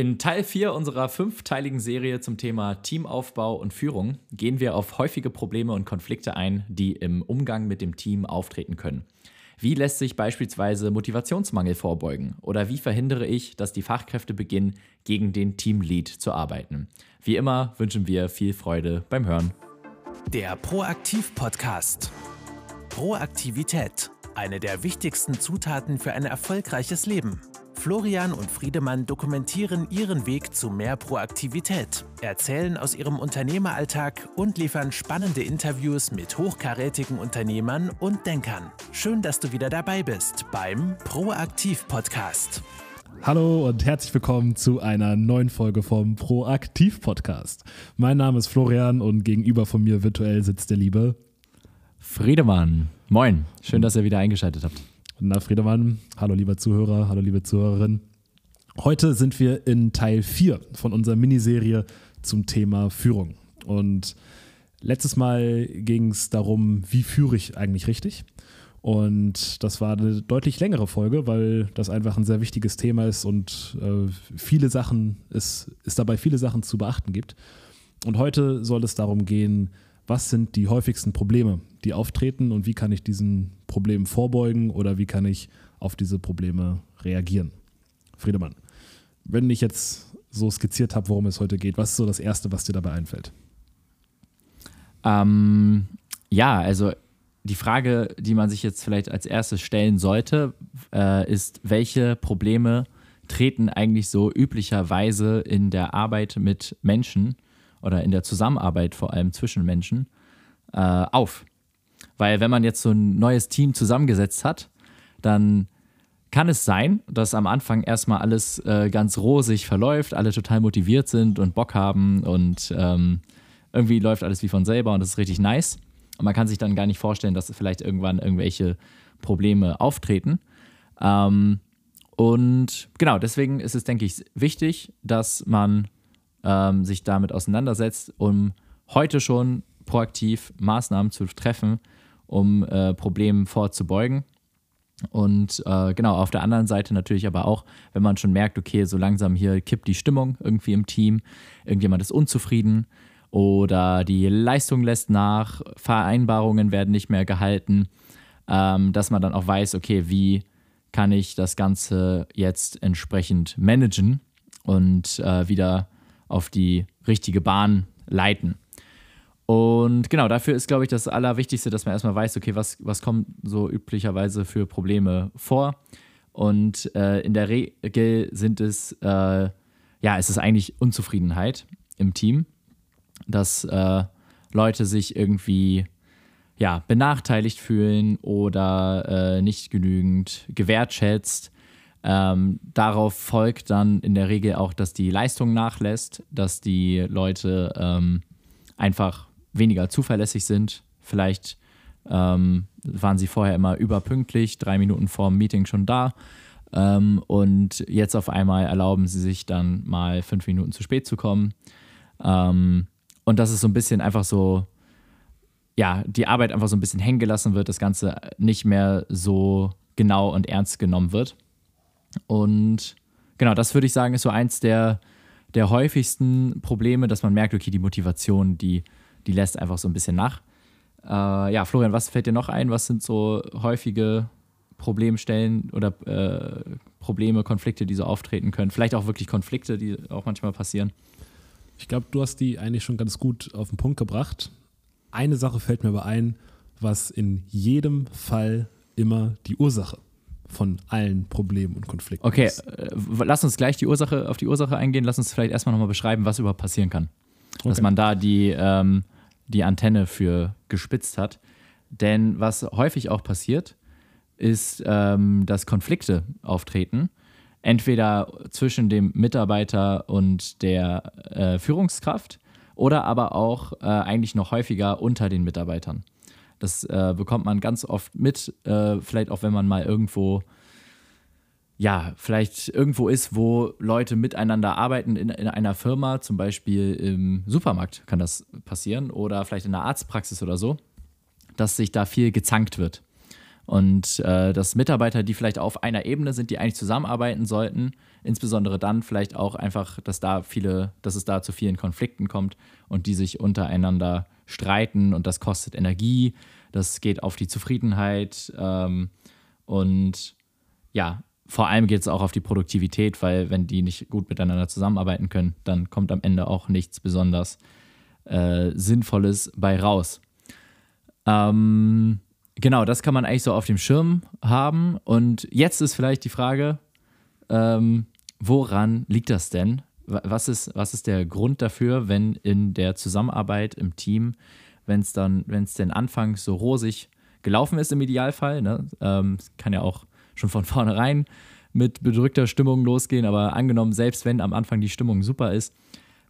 In Teil 4 unserer fünfteiligen Serie zum Thema Teamaufbau und Führung gehen wir auf häufige Probleme und Konflikte ein, die im Umgang mit dem Team auftreten können. Wie lässt sich beispielsweise Motivationsmangel vorbeugen? Oder wie verhindere ich, dass die Fachkräfte beginnen, gegen den Teamlead zu arbeiten? Wie immer wünschen wir viel Freude beim Hören. Der Proaktiv-Podcast. Proaktivität. Eine der wichtigsten Zutaten für ein erfolgreiches Leben. Florian und Friedemann dokumentieren ihren Weg zu mehr Proaktivität, erzählen aus ihrem Unternehmeralltag und liefern spannende Interviews mit hochkarätigen Unternehmern und Denkern. Schön, dass du wieder dabei bist beim Proaktiv Podcast. Hallo und herzlich willkommen zu einer neuen Folge vom Proaktiv Podcast. Mein Name ist Florian und gegenüber von mir virtuell sitzt der liebe Friedemann. Moin, schön, dass ihr wieder eingeschaltet habt. Na, Friedemann, hallo lieber Zuhörer, hallo liebe Zuhörerin. Heute sind wir in Teil 4 von unserer Miniserie zum Thema Führung. Und letztes Mal ging es darum, wie führe ich eigentlich richtig? Und das war eine deutlich längere Folge, weil das einfach ein sehr wichtiges Thema ist und äh, viele Sachen, es, es dabei viele Sachen zu beachten gibt. Und heute soll es darum gehen, was sind die häufigsten Probleme, die auftreten und wie kann ich diesen Problemen vorbeugen oder wie kann ich auf diese Probleme reagieren. Friedemann, wenn ich jetzt so skizziert habe, worum es heute geht, was ist so das Erste, was dir dabei einfällt? Ähm, ja, also die Frage, die man sich jetzt vielleicht als erstes stellen sollte, äh, ist, welche Probleme treten eigentlich so üblicherweise in der Arbeit mit Menschen oder in der Zusammenarbeit vor allem zwischen Menschen äh, auf. Weil wenn man jetzt so ein neues Team zusammengesetzt hat, dann kann es sein, dass am Anfang erstmal alles äh, ganz rosig verläuft, alle total motiviert sind und Bock haben und ähm, irgendwie läuft alles wie von selber und das ist richtig nice. Und man kann sich dann gar nicht vorstellen, dass vielleicht irgendwann irgendwelche Probleme auftreten. Ähm, und genau, deswegen ist es, denke ich, wichtig, dass man ähm, sich damit auseinandersetzt, um heute schon proaktiv Maßnahmen zu treffen, um äh, Problemen vorzubeugen. Und äh, genau, auf der anderen Seite natürlich aber auch, wenn man schon merkt, okay, so langsam hier kippt die Stimmung irgendwie im Team, irgendjemand ist unzufrieden oder die Leistung lässt nach, Vereinbarungen werden nicht mehr gehalten, ähm, dass man dann auch weiß, okay, wie kann ich das Ganze jetzt entsprechend managen und äh, wieder auf die richtige Bahn leiten. Und genau, dafür ist, glaube ich, das Allerwichtigste, dass man erstmal weiß, okay, was, was kommt so üblicherweise für Probleme vor. Und äh, in der Regel sind es, äh, ja, es ist eigentlich Unzufriedenheit im Team, dass äh, Leute sich irgendwie ja, benachteiligt fühlen oder äh, nicht genügend gewertschätzt ähm, darauf folgt dann in der Regel auch, dass die Leistung nachlässt, dass die Leute ähm, einfach weniger zuverlässig sind. Vielleicht ähm, waren sie vorher immer überpünktlich, drei Minuten vor dem Meeting schon da. Ähm, und jetzt auf einmal erlauben sie sich dann mal fünf Minuten zu spät zu kommen. Ähm, und das ist so ein bisschen einfach so, ja, die Arbeit einfach so ein bisschen hängen gelassen wird, das Ganze nicht mehr so genau und ernst genommen wird. Und genau, das würde ich sagen, ist so eins der, der häufigsten Probleme, dass man merkt, okay, die Motivation, die, die lässt einfach so ein bisschen nach. Äh, ja, Florian, was fällt dir noch ein? Was sind so häufige Problemstellen oder äh, Probleme, Konflikte, die so auftreten können? Vielleicht auch wirklich Konflikte, die auch manchmal passieren. Ich glaube, du hast die eigentlich schon ganz gut auf den Punkt gebracht. Eine Sache fällt mir aber ein, was in jedem Fall immer die Ursache von allen Problemen und Konflikten. Okay, äh, lass uns gleich die Ursache, auf die Ursache eingehen. Lass uns vielleicht erstmal nochmal beschreiben, was überhaupt passieren kann. Okay. Dass man da die, ähm, die Antenne für gespitzt hat. Denn was häufig auch passiert, ist, ähm, dass Konflikte auftreten. Entweder zwischen dem Mitarbeiter und der äh, Führungskraft oder aber auch äh, eigentlich noch häufiger unter den Mitarbeitern. Das äh, bekommt man ganz oft mit, äh, vielleicht auch wenn man mal irgendwo, ja, vielleicht irgendwo ist, wo Leute miteinander arbeiten in, in einer Firma, zum Beispiel im Supermarkt kann das passieren oder vielleicht in einer Arztpraxis oder so, dass sich da viel gezankt wird. Und äh, dass Mitarbeiter, die vielleicht auf einer Ebene sind, die eigentlich zusammenarbeiten sollten, insbesondere dann vielleicht auch einfach, dass da viele, dass es da zu vielen Konflikten kommt und die sich untereinander streiten und das kostet Energie, das geht auf die Zufriedenheit ähm, und ja, vor allem geht es auch auf die Produktivität, weil wenn die nicht gut miteinander zusammenarbeiten können, dann kommt am Ende auch nichts besonders äh, Sinnvolles bei raus. Ähm, Genau, das kann man eigentlich so auf dem Schirm haben. Und jetzt ist vielleicht die Frage, ähm, woran liegt das denn? Was ist, was ist der Grund dafür, wenn in der Zusammenarbeit im Team, wenn es dann, wenn es denn anfangs so rosig gelaufen ist im Idealfall, ne? ähm, kann ja auch schon von vornherein mit bedrückter Stimmung losgehen, aber angenommen, selbst wenn am Anfang die Stimmung super ist,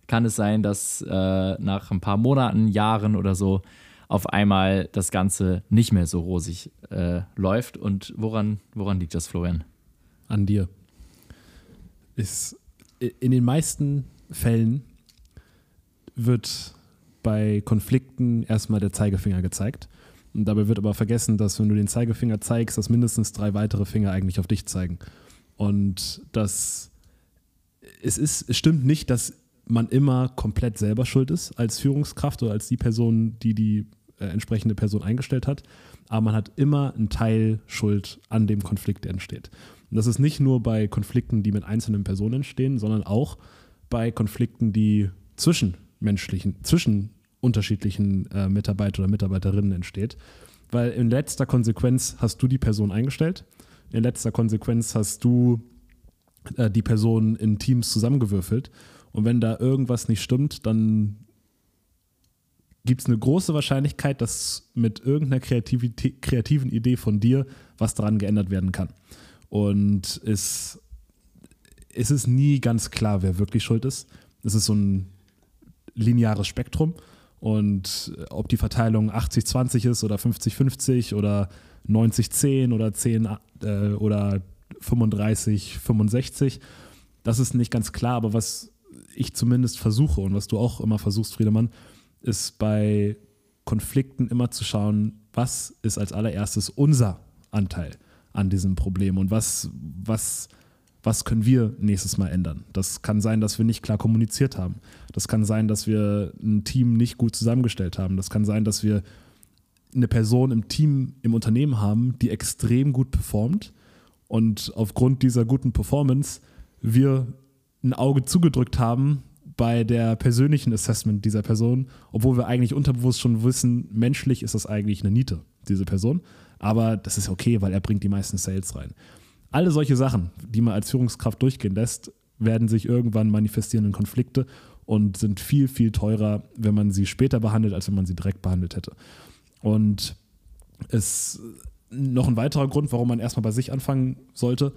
kann es sein, dass äh, nach ein paar Monaten, Jahren oder so auf einmal das Ganze nicht mehr so rosig äh, läuft. Und woran, woran liegt das, Florian? An dir. Ist, in den meisten Fällen wird bei Konflikten erstmal der Zeigefinger gezeigt. Und dabei wird aber vergessen, dass wenn du den Zeigefinger zeigst, dass mindestens drei weitere Finger eigentlich auf dich zeigen. Und das es ist, es stimmt nicht, dass man immer komplett selber schuld ist als Führungskraft oder als die Person, die die äh, entsprechende Person eingestellt hat. Aber man hat immer einen Teil Schuld an dem Konflikt, der entsteht. Und das ist nicht nur bei Konflikten, die mit einzelnen Personen entstehen, sondern auch bei Konflikten, die zwischen menschlichen, zwischen unterschiedlichen äh, Mitarbeiter oder Mitarbeiterinnen entsteht. Weil in letzter Konsequenz hast du die Person eingestellt. In letzter Konsequenz hast du äh, die Person in Teams zusammengewürfelt. Und wenn da irgendwas nicht stimmt, dann gibt es eine große Wahrscheinlichkeit, dass mit irgendeiner kreativen Idee von dir was daran geändert werden kann. Und es, es ist nie ganz klar, wer wirklich schuld ist. Es ist so ein lineares Spektrum. Und ob die Verteilung 80-20 ist oder 50-50 oder 90-10 oder 10 äh, oder 35-65, das ist nicht ganz klar. Aber was ich zumindest versuche und was du auch immer versuchst, Friedemann, ist bei Konflikten immer zu schauen, was ist als allererstes unser Anteil an diesem Problem und was, was, was können wir nächstes Mal ändern. Das kann sein, dass wir nicht klar kommuniziert haben. Das kann sein, dass wir ein Team nicht gut zusammengestellt haben. Das kann sein, dass wir eine Person im Team, im Unternehmen haben, die extrem gut performt und aufgrund dieser guten Performance wir ein Auge zugedrückt haben bei der persönlichen Assessment dieser Person, obwohl wir eigentlich unterbewusst schon wissen, menschlich ist das eigentlich eine Niete, diese Person. Aber das ist okay, weil er bringt die meisten Sales rein. Alle solche Sachen, die man als Führungskraft durchgehen lässt, werden sich irgendwann manifestieren in Konflikte und sind viel, viel teurer, wenn man sie später behandelt, als wenn man sie direkt behandelt hätte. Und es noch ein weiterer Grund, warum man erstmal bei sich anfangen sollte,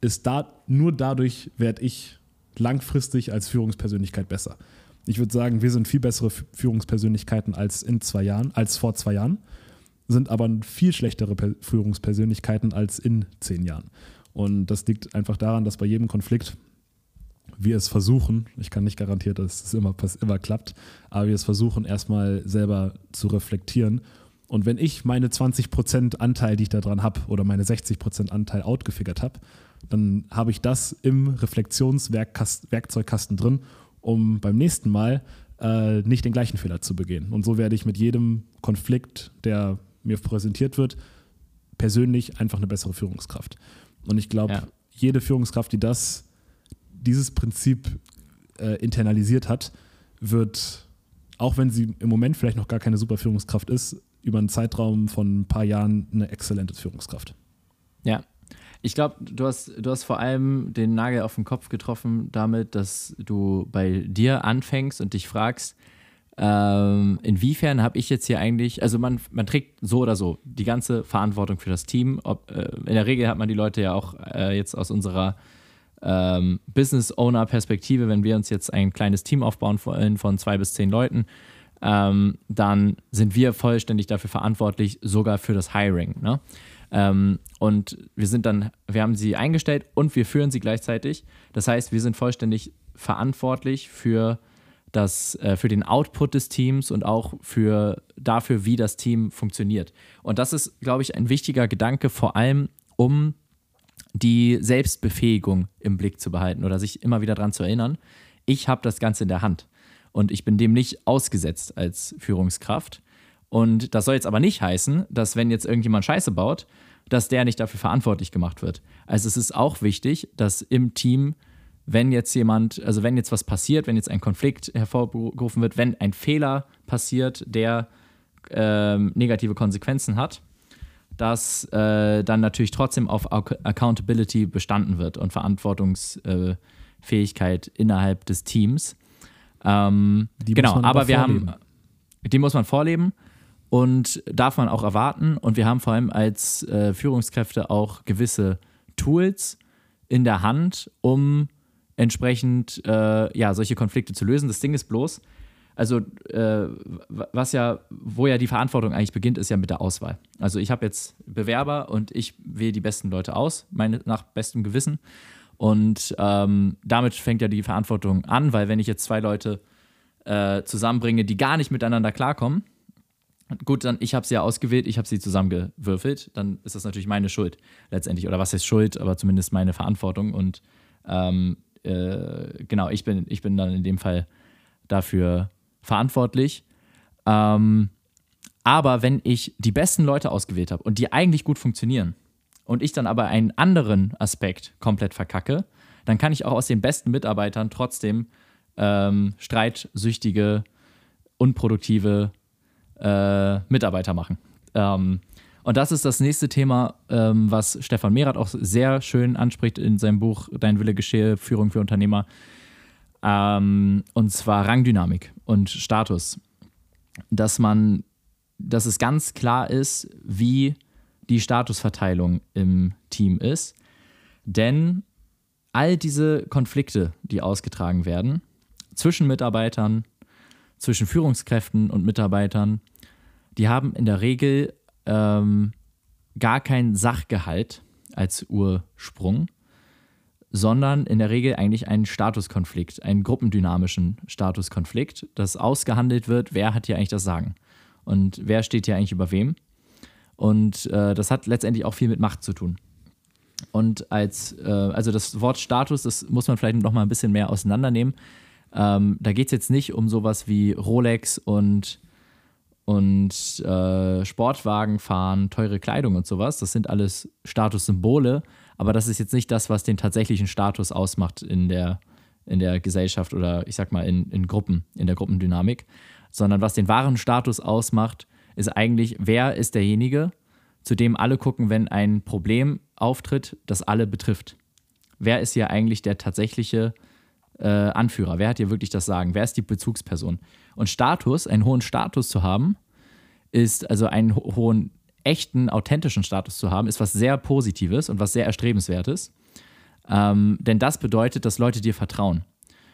ist da, nur dadurch werde ich langfristig als Führungspersönlichkeit besser. Ich würde sagen, wir sind viel bessere Führungspersönlichkeiten als in zwei Jahren, als vor zwei Jahren, sind aber viel schlechtere Führungspersönlichkeiten als in zehn Jahren. Und das liegt einfach daran, dass bei jedem Konflikt wir es versuchen, ich kann nicht garantieren, dass es immer, immer klappt, aber wir es versuchen, erstmal selber zu reflektieren. Und wenn ich meine 20% Anteil, die ich da dran habe, oder meine 60% Anteil outgefigert habe, dann habe ich das im Reflexionswerkzeugkasten drin, um beim nächsten Mal äh, nicht den gleichen Fehler zu begehen. Und so werde ich mit jedem Konflikt, der mir präsentiert wird, persönlich einfach eine bessere Führungskraft. Und ich glaube, ja. jede Führungskraft, die das, dieses Prinzip äh, internalisiert hat, wird, auch wenn sie im Moment vielleicht noch gar keine super Führungskraft ist, über einen Zeitraum von ein paar Jahren eine exzellente Führungskraft. Ja, ich glaube, du hast, du hast vor allem den Nagel auf den Kopf getroffen damit, dass du bei dir anfängst und dich fragst, ähm, inwiefern habe ich jetzt hier eigentlich, also man, man trägt so oder so die ganze Verantwortung für das Team. Ob, äh, in der Regel hat man die Leute ja auch äh, jetzt aus unserer ähm, Business-Owner-Perspektive, wenn wir uns jetzt ein kleines Team aufbauen wollen von zwei bis zehn Leuten, ähm, dann sind wir vollständig dafür verantwortlich, sogar für das Hiring. Ne? Ähm, und wir sind dann, wir haben sie eingestellt und wir führen sie gleichzeitig. Das heißt, wir sind vollständig verantwortlich für das äh, für den Output des Teams und auch für dafür, wie das Team funktioniert. Und das ist, glaube ich, ein wichtiger Gedanke, vor allem um die Selbstbefähigung im Blick zu behalten oder sich immer wieder daran zu erinnern, ich habe das Ganze in der Hand und ich bin dem nicht ausgesetzt als Führungskraft. Und das soll jetzt aber nicht heißen, dass wenn jetzt irgendjemand Scheiße baut, dass der nicht dafür verantwortlich gemacht wird. Also es ist auch wichtig, dass im Team, wenn jetzt jemand, also wenn jetzt was passiert, wenn jetzt ein Konflikt hervorgerufen wird, wenn ein Fehler passiert, der äh, negative Konsequenzen hat, dass äh, dann natürlich trotzdem auf Accountability bestanden wird und Verantwortungsfähigkeit äh, innerhalb des Teams. Ähm, genau, aber wir vorleben. haben, die muss man vorleben und darf man auch erwarten. Und wir haben vor allem als äh, Führungskräfte auch gewisse Tools in der Hand, um entsprechend äh, ja, solche Konflikte zu lösen. Das Ding ist bloß, also äh, was ja, wo ja die Verantwortung eigentlich beginnt, ist ja mit der Auswahl. Also ich habe jetzt Bewerber und ich wähle die besten Leute aus, meine, nach bestem Gewissen. Und ähm, damit fängt ja die Verantwortung an, weil wenn ich jetzt zwei Leute äh, zusammenbringe, die gar nicht miteinander klarkommen, gut, dann ich habe sie ja ausgewählt, ich habe sie zusammengewürfelt, dann ist das natürlich meine Schuld letztendlich. Oder was heißt Schuld, aber zumindest meine Verantwortung. Und ähm, äh, genau, ich bin, ich bin dann in dem Fall dafür verantwortlich. Ähm, aber wenn ich die besten Leute ausgewählt habe und die eigentlich gut funktionieren und ich dann aber einen anderen Aspekt komplett verkacke, dann kann ich auch aus den besten Mitarbeitern trotzdem ähm, streitsüchtige, unproduktive äh, Mitarbeiter machen. Ähm, und das ist das nächste Thema, ähm, was Stefan Merath auch sehr schön anspricht in seinem Buch Dein Wille geschehe, Führung für Unternehmer. Ähm, und zwar Rangdynamik und Status. Dass man, dass es ganz klar ist, wie die Statusverteilung im Team ist. Denn all diese Konflikte, die ausgetragen werden, zwischen Mitarbeitern, zwischen Führungskräften und Mitarbeitern, die haben in der Regel ähm, gar keinen Sachgehalt als Ursprung, sondern in der Regel eigentlich einen Statuskonflikt, einen gruppendynamischen Statuskonflikt, dass ausgehandelt wird, wer hat hier eigentlich das Sagen und wer steht hier eigentlich über wem. Und äh, das hat letztendlich auch viel mit Macht zu tun. Und als, äh, also das Wort Status, das muss man vielleicht noch mal ein bisschen mehr auseinandernehmen. Ähm, da geht es jetzt nicht um sowas wie Rolex und, und äh, Sportwagen fahren, teure Kleidung und sowas. Das sind alles Statussymbole, aber das ist jetzt nicht das, was den tatsächlichen Status ausmacht in der, in der Gesellschaft oder ich sag mal in, in Gruppen, in der Gruppendynamik, sondern was den wahren Status ausmacht, ist eigentlich, wer ist derjenige, zu dem alle gucken, wenn ein Problem auftritt, das alle betrifft. Wer ist hier eigentlich der tatsächliche äh, Anführer? Wer hat hier wirklich das Sagen? Wer ist die Bezugsperson? Und Status, einen hohen Status zu haben, ist also einen ho hohen echten, authentischen Status zu haben, ist was sehr Positives und was sehr Erstrebenswertes. Ähm, denn das bedeutet, dass Leute dir vertrauen.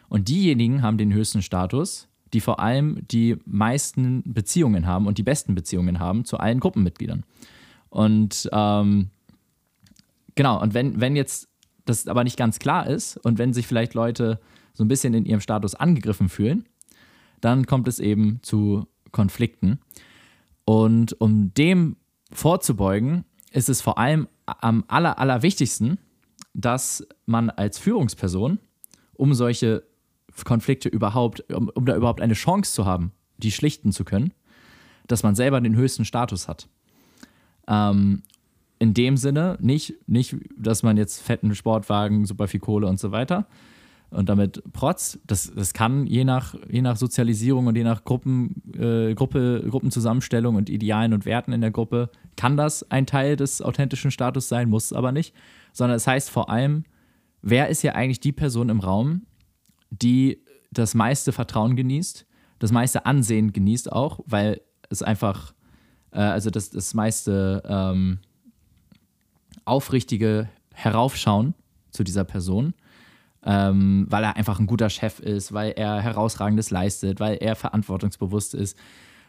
Und diejenigen haben den höchsten Status, die vor allem die meisten Beziehungen haben und die besten Beziehungen haben zu allen Gruppenmitgliedern. Und ähm, genau, und wenn, wenn jetzt das aber nicht ganz klar ist und wenn sich vielleicht Leute so ein bisschen in ihrem Status angegriffen fühlen, dann kommt es eben zu Konflikten. Und um dem vorzubeugen, ist es vor allem am aller, allerwichtigsten, dass man als Führungsperson, um solche Konflikte überhaupt, um, um da überhaupt eine Chance zu haben, die schlichten zu können, dass man selber den höchsten Status hat. Ähm, in dem Sinne nicht, nicht, dass man jetzt fetten Sportwagen, super viel Kohle und so weiter, und damit Protz, das, das kann je nach, je nach Sozialisierung und je nach Gruppen, äh, Gruppe, Gruppenzusammenstellung und Idealen und Werten in der Gruppe, kann das ein Teil des authentischen Status sein, muss es aber nicht. Sondern es heißt vor allem, wer ist ja eigentlich die Person im Raum, die das meiste Vertrauen genießt, das meiste Ansehen genießt auch, weil es einfach, äh, also das, das meiste ähm, aufrichtige Heraufschauen zu dieser Person ähm, weil er einfach ein guter Chef ist, weil er herausragendes leistet, weil er verantwortungsbewusst ist,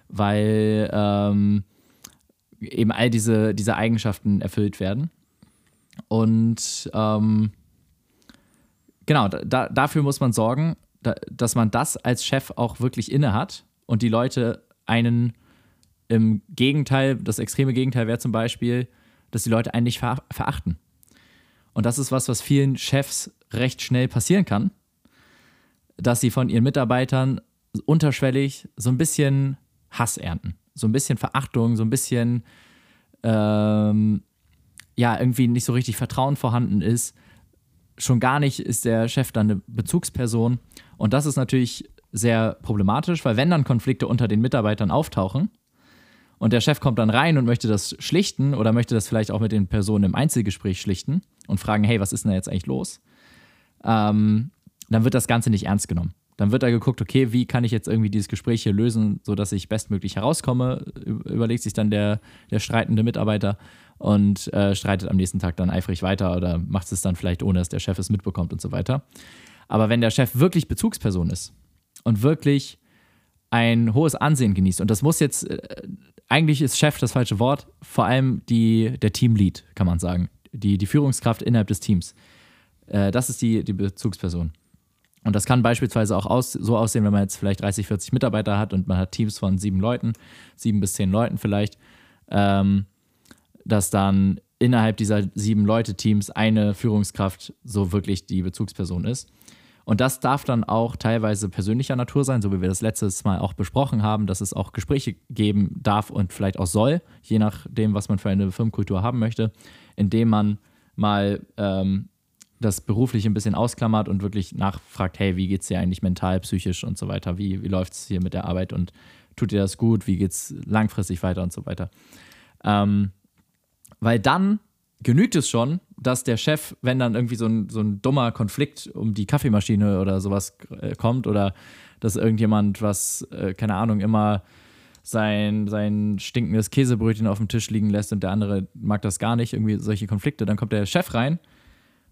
weil ähm, eben all diese, diese Eigenschaften erfüllt werden. Und ähm, genau, da, dafür muss man sorgen, dass man das als Chef auch wirklich inne hat und die Leute einen im Gegenteil, das extreme Gegenteil wäre zum Beispiel, dass die Leute einen nicht ver verachten. Und das ist was, was vielen Chefs recht schnell passieren kann, dass sie von ihren Mitarbeitern unterschwellig so ein bisschen Hass ernten, so ein bisschen Verachtung, so ein bisschen ähm, ja irgendwie nicht so richtig Vertrauen vorhanden ist. Schon gar nicht ist der Chef dann eine Bezugsperson. Und das ist natürlich sehr problematisch, weil wenn dann Konflikte unter den Mitarbeitern auftauchen und der Chef kommt dann rein und möchte das schlichten oder möchte das vielleicht auch mit den Personen im Einzelgespräch schlichten und fragen, hey, was ist denn da jetzt eigentlich los? Ähm, dann wird das Ganze nicht ernst genommen. Dann wird da geguckt, okay, wie kann ich jetzt irgendwie dieses Gespräch hier lösen, sodass ich bestmöglich herauskomme, überlegt sich dann der, der streitende Mitarbeiter und äh, streitet am nächsten Tag dann eifrig weiter oder macht es dann vielleicht ohne, dass der Chef es mitbekommt und so weiter. Aber wenn der Chef wirklich Bezugsperson ist und wirklich ein hohes Ansehen genießt, und das muss jetzt, äh, eigentlich ist Chef das falsche Wort, vor allem die, der Teamlead, kann man sagen, die, die Führungskraft innerhalb des Teams. Äh, das ist die, die Bezugsperson. Und das kann beispielsweise auch aus, so aussehen, wenn man jetzt vielleicht 30, 40 Mitarbeiter hat und man hat Teams von sieben Leuten, sieben bis zehn Leuten vielleicht, ähm, dass dann innerhalb dieser sieben Leute-Teams eine Führungskraft so wirklich die Bezugsperson ist. Und das darf dann auch teilweise persönlicher Natur sein, so wie wir das letztes Mal auch besprochen haben, dass es auch Gespräche geben darf und vielleicht auch soll, je nachdem, was man für eine Firmenkultur haben möchte, indem man mal ähm, das beruflich ein bisschen ausklammert und wirklich nachfragt, hey, wie geht es dir eigentlich mental, psychisch und so weiter, wie, wie läuft es hier mit der Arbeit und tut dir das gut, wie geht es langfristig weiter und so weiter. Ähm, weil dann genügt es schon, dass der Chef, wenn dann irgendwie so ein, so ein dummer Konflikt um die Kaffeemaschine oder sowas äh, kommt oder dass irgendjemand was, äh, keine Ahnung, immer sein, sein stinkendes Käsebrötchen auf dem Tisch liegen lässt und der andere mag das gar nicht, irgendwie solche Konflikte, dann kommt der Chef rein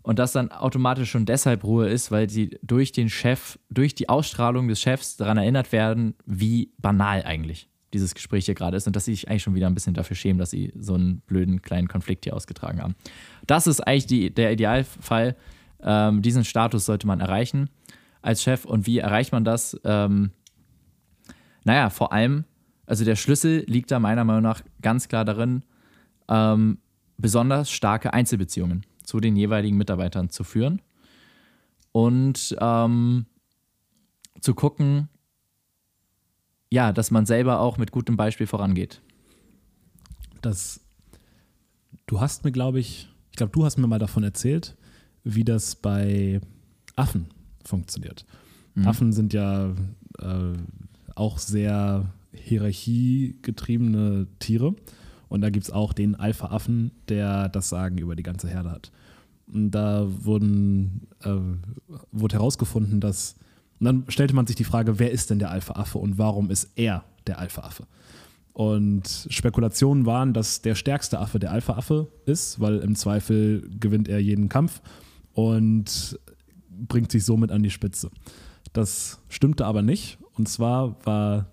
und das dann automatisch schon deshalb Ruhe ist, weil sie durch den Chef, durch die Ausstrahlung des Chefs daran erinnert werden, wie banal eigentlich dieses Gespräch hier gerade ist und dass sie sich eigentlich schon wieder ein bisschen dafür schämen, dass sie so einen blöden kleinen Konflikt hier ausgetragen haben. Das ist eigentlich die, der Idealfall. Ähm, diesen Status sollte man erreichen als Chef. Und wie erreicht man das? Ähm, naja, vor allem, also der Schlüssel liegt da meiner Meinung nach ganz klar darin, ähm, besonders starke Einzelbeziehungen zu den jeweiligen Mitarbeitern zu führen und ähm, zu gucken, ja, dass man selber auch mit gutem Beispiel vorangeht. Das, du hast mir, glaube ich, ich glaube, du hast mir mal davon erzählt, wie das bei Affen funktioniert. Mhm. Affen sind ja äh, auch sehr hierarchiegetriebene Tiere. Und da gibt es auch den Alpha-Affen, der das Sagen über die ganze Herde hat. Und da wurden, äh, wurde herausgefunden, dass, und dann stellte man sich die Frage, wer ist denn der Alpha-Affe und warum ist er der Alpha-Affe? Und Spekulationen waren, dass der stärkste Affe der Alpha-Affe ist, weil im Zweifel gewinnt er jeden Kampf und bringt sich somit an die Spitze. Das stimmte aber nicht. Und zwar war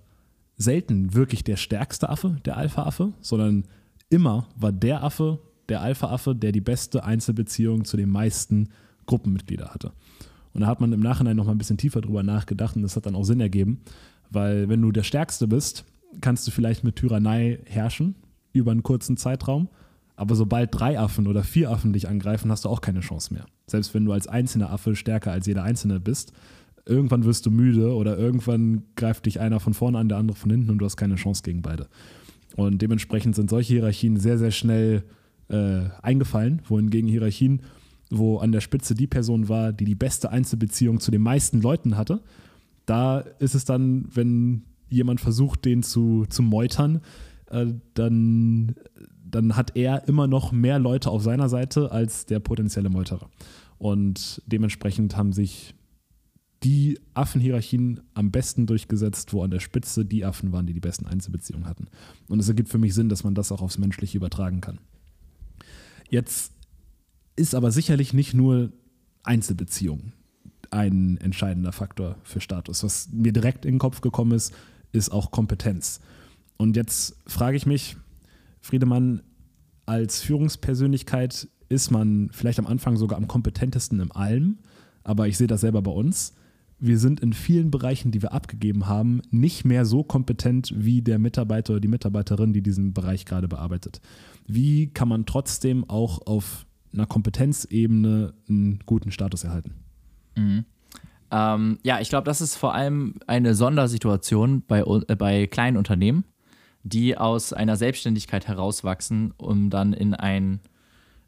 selten wirklich der stärkste Affe der Alpha-Affe, sondern immer war der Affe der Alpha-Affe, der die beste Einzelbeziehung zu den meisten Gruppenmitgliedern hatte. Und da hat man im Nachhinein noch mal ein bisschen tiefer drüber nachgedacht und das hat dann auch Sinn ergeben, weil wenn du der Stärkste bist, kannst du vielleicht mit Tyrannei herrschen über einen kurzen Zeitraum, aber sobald drei Affen oder vier Affen dich angreifen, hast du auch keine Chance mehr. Selbst wenn du als einzelner Affe stärker als jeder Einzelne bist, irgendwann wirst du müde oder irgendwann greift dich einer von vorne an, der andere von hinten und du hast keine Chance gegen beide. Und dementsprechend sind solche Hierarchien sehr, sehr schnell äh, eingefallen, wohingegen Hierarchien, wo an der Spitze die Person war, die die beste Einzelbeziehung zu den meisten Leuten hatte, da ist es dann, wenn jemand versucht, den zu, zu meutern, äh, dann, dann hat er immer noch mehr Leute auf seiner Seite als der potenzielle Meuterer. Und dementsprechend haben sich die Affenhierarchien am besten durchgesetzt, wo an der Spitze die Affen waren, die die besten Einzelbeziehungen hatten. Und es ergibt für mich Sinn, dass man das auch aufs Menschliche übertragen kann. Jetzt ist aber sicherlich nicht nur Einzelbeziehung ein entscheidender Faktor für Status. Was mir direkt in den Kopf gekommen ist, ist auch Kompetenz. Und jetzt frage ich mich, Friedemann, als Führungspersönlichkeit ist man vielleicht am Anfang sogar am kompetentesten in allem, aber ich sehe das selber bei uns. wir sind in vielen Bereichen, die wir abgegeben haben, nicht mehr so kompetent wie der Mitarbeiter oder die Mitarbeiterin, die diesen Bereich gerade bearbeitet. Wie kann man trotzdem auch auf einer Kompetenzebene einen guten Status erhalten? Mhm. Ähm, ja, ich glaube, das ist vor allem eine Sondersituation bei, äh, bei kleinen Unternehmen, die aus einer Selbstständigkeit herauswachsen, um dann in ein,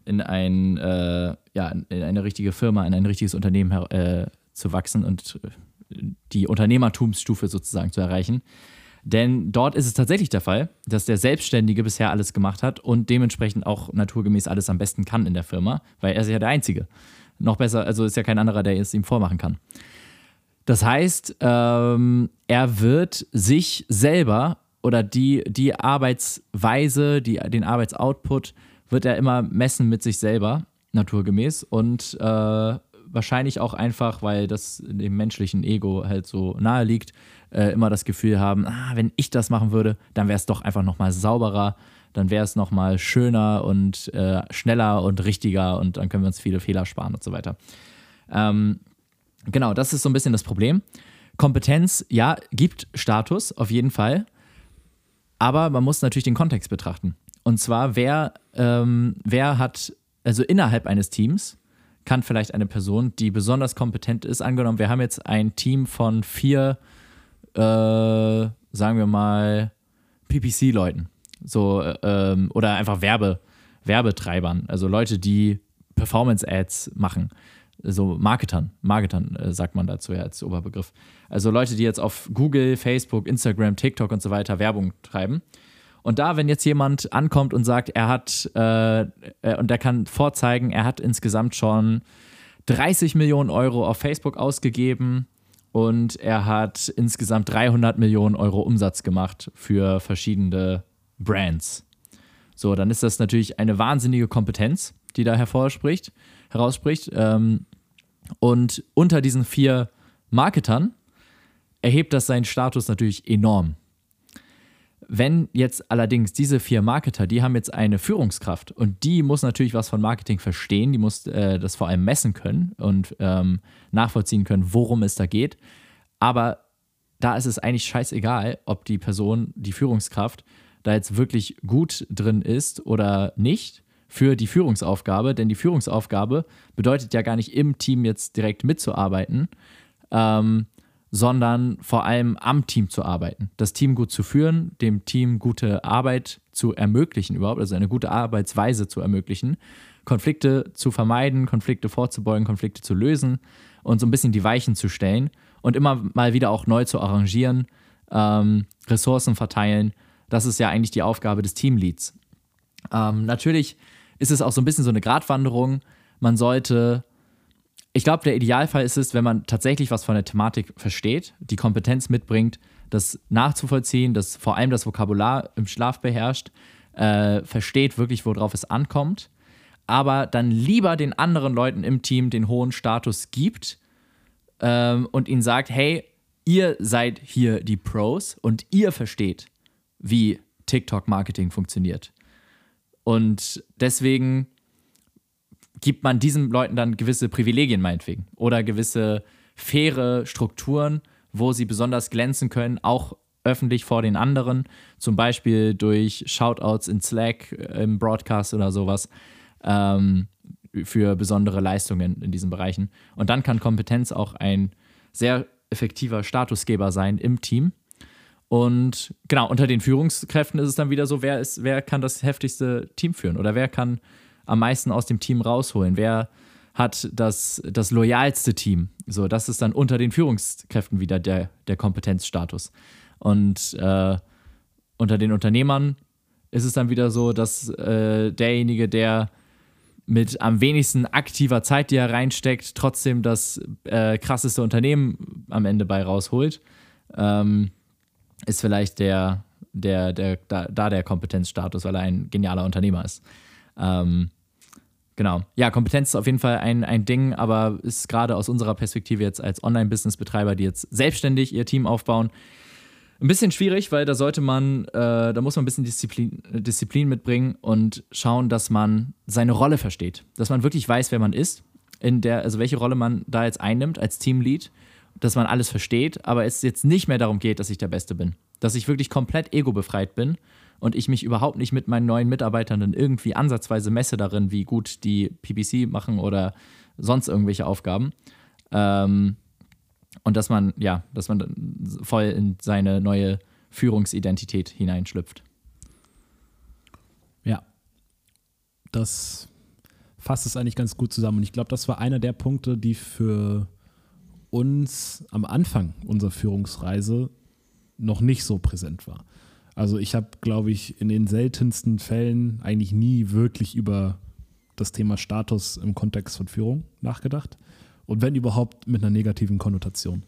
in ein, äh, ja, in eine richtige Firma, in ein richtiges Unternehmen äh, zu wachsen und die Unternehmertumsstufe sozusagen zu erreichen. Denn dort ist es tatsächlich der Fall, dass der Selbstständige bisher alles gemacht hat und dementsprechend auch naturgemäß alles am besten kann in der Firma, weil er ist ja der Einzige. Noch besser, also ist ja kein anderer, der es ihm vormachen kann. Das heißt, ähm, er wird sich selber oder die, die Arbeitsweise, die, den Arbeitsoutput, wird er immer messen mit sich selber, naturgemäß. Und äh, wahrscheinlich auch einfach, weil das dem menschlichen Ego halt so nahe liegt, äh, immer das Gefühl haben, ah, wenn ich das machen würde, dann wäre es doch einfach nochmal sauberer, dann wäre es nochmal schöner und äh, schneller und richtiger und dann können wir uns viele Fehler sparen und so weiter. Ähm, genau, das ist so ein bisschen das Problem. Kompetenz, ja, gibt Status auf jeden Fall, aber man muss natürlich den Kontext betrachten. Und zwar, wer, ähm, wer hat, also innerhalb eines Teams, kann vielleicht eine Person, die besonders kompetent ist, angenommen, wir haben jetzt ein Team von vier, äh, sagen wir mal, PPC-Leuten. So, äh, ähm, oder einfach Werbe, Werbetreibern, also Leute, die Performance-Ads machen. So Marketern, Marketern äh, sagt man dazu ja als Oberbegriff. Also Leute, die jetzt auf Google, Facebook, Instagram, TikTok und so weiter Werbung treiben. Und da, wenn jetzt jemand ankommt und sagt, er hat, äh, äh und der kann vorzeigen, er hat insgesamt schon 30 Millionen Euro auf Facebook ausgegeben und er hat insgesamt 300 Millionen Euro Umsatz gemacht für verschiedene Brands. So, dann ist das natürlich eine wahnsinnige Kompetenz, die da hervorspricht, herausspricht. Ähm, und unter diesen vier Marketern erhebt das seinen Status natürlich enorm. Wenn jetzt allerdings diese vier Marketer, die haben jetzt eine Führungskraft und die muss natürlich was von Marketing verstehen, die muss äh, das vor allem messen können und ähm, nachvollziehen können, worum es da geht. Aber da ist es eigentlich scheißegal, ob die Person, die Führungskraft, da jetzt wirklich gut drin ist oder nicht für die Führungsaufgabe, denn die Führungsaufgabe bedeutet ja gar nicht im Team jetzt direkt mitzuarbeiten, ähm, sondern vor allem am Team zu arbeiten, das Team gut zu führen, dem Team gute Arbeit zu ermöglichen überhaupt, also eine gute Arbeitsweise zu ermöglichen, Konflikte zu vermeiden, Konflikte vorzubeugen, Konflikte zu lösen und so ein bisschen die Weichen zu stellen und immer mal wieder auch neu zu arrangieren, ähm, Ressourcen verteilen. Das ist ja eigentlich die Aufgabe des Teamleads. Ähm, natürlich ist es auch so ein bisschen so eine Gratwanderung. Man sollte ich glaube, der Idealfall ist es, wenn man tatsächlich was von der Thematik versteht, die Kompetenz mitbringt, das nachzuvollziehen, das vor allem das Vokabular im Schlaf beherrscht, äh, versteht wirklich, worauf es ankommt, aber dann lieber den anderen Leuten im Team den hohen Status gibt ähm, und ihnen sagt, hey, ihr seid hier die Pros und ihr versteht, wie TikTok-Marketing funktioniert. Und deswegen gibt man diesen Leuten dann gewisse Privilegien meinetwegen oder gewisse faire Strukturen, wo sie besonders glänzen können, auch öffentlich vor den anderen, zum Beispiel durch Shoutouts in Slack, äh, im Broadcast oder sowas, ähm, für besondere Leistungen in diesen Bereichen. Und dann kann Kompetenz auch ein sehr effektiver Statusgeber sein im Team. Und genau, unter den Führungskräften ist es dann wieder so, wer, ist, wer kann das heftigste Team führen oder wer kann am meisten aus dem Team rausholen? Wer hat das, das loyalste Team? So, das ist dann unter den Führungskräften wieder der, der Kompetenzstatus. Und äh, unter den Unternehmern ist es dann wieder so, dass äh, derjenige, der mit am wenigsten aktiver Zeit, die er reinsteckt, trotzdem das äh, krasseste Unternehmen am Ende bei rausholt, ähm, ist vielleicht der, der, der, da, da der Kompetenzstatus, weil er ein genialer Unternehmer ist. Ähm, Genau. Ja, Kompetenz ist auf jeden Fall ein, ein Ding, aber ist gerade aus unserer Perspektive jetzt als Online-Business-Betreiber, die jetzt selbstständig ihr Team aufbauen, ein bisschen schwierig, weil da sollte man, äh, da muss man ein bisschen Disziplin, Disziplin mitbringen und schauen, dass man seine Rolle versteht. Dass man wirklich weiß, wer man ist, in der, also welche Rolle man da jetzt einnimmt als Teamlead dass man alles versteht, aber es jetzt nicht mehr darum geht, dass ich der Beste bin. Dass ich wirklich komplett ego-befreit bin und ich mich überhaupt nicht mit meinen neuen Mitarbeitern dann irgendwie ansatzweise messe darin, wie gut die PPC machen oder sonst irgendwelche Aufgaben. Ähm, und dass man, ja, dass man voll in seine neue Führungsidentität hineinschlüpft. Ja, das fasst es eigentlich ganz gut zusammen. Und ich glaube, das war einer der Punkte, die für uns am Anfang unserer Führungsreise noch nicht so präsent war. Also ich habe, glaube ich, in den seltensten Fällen eigentlich nie wirklich über das Thema Status im Kontext von Führung nachgedacht. Und wenn überhaupt mit einer negativen Konnotation.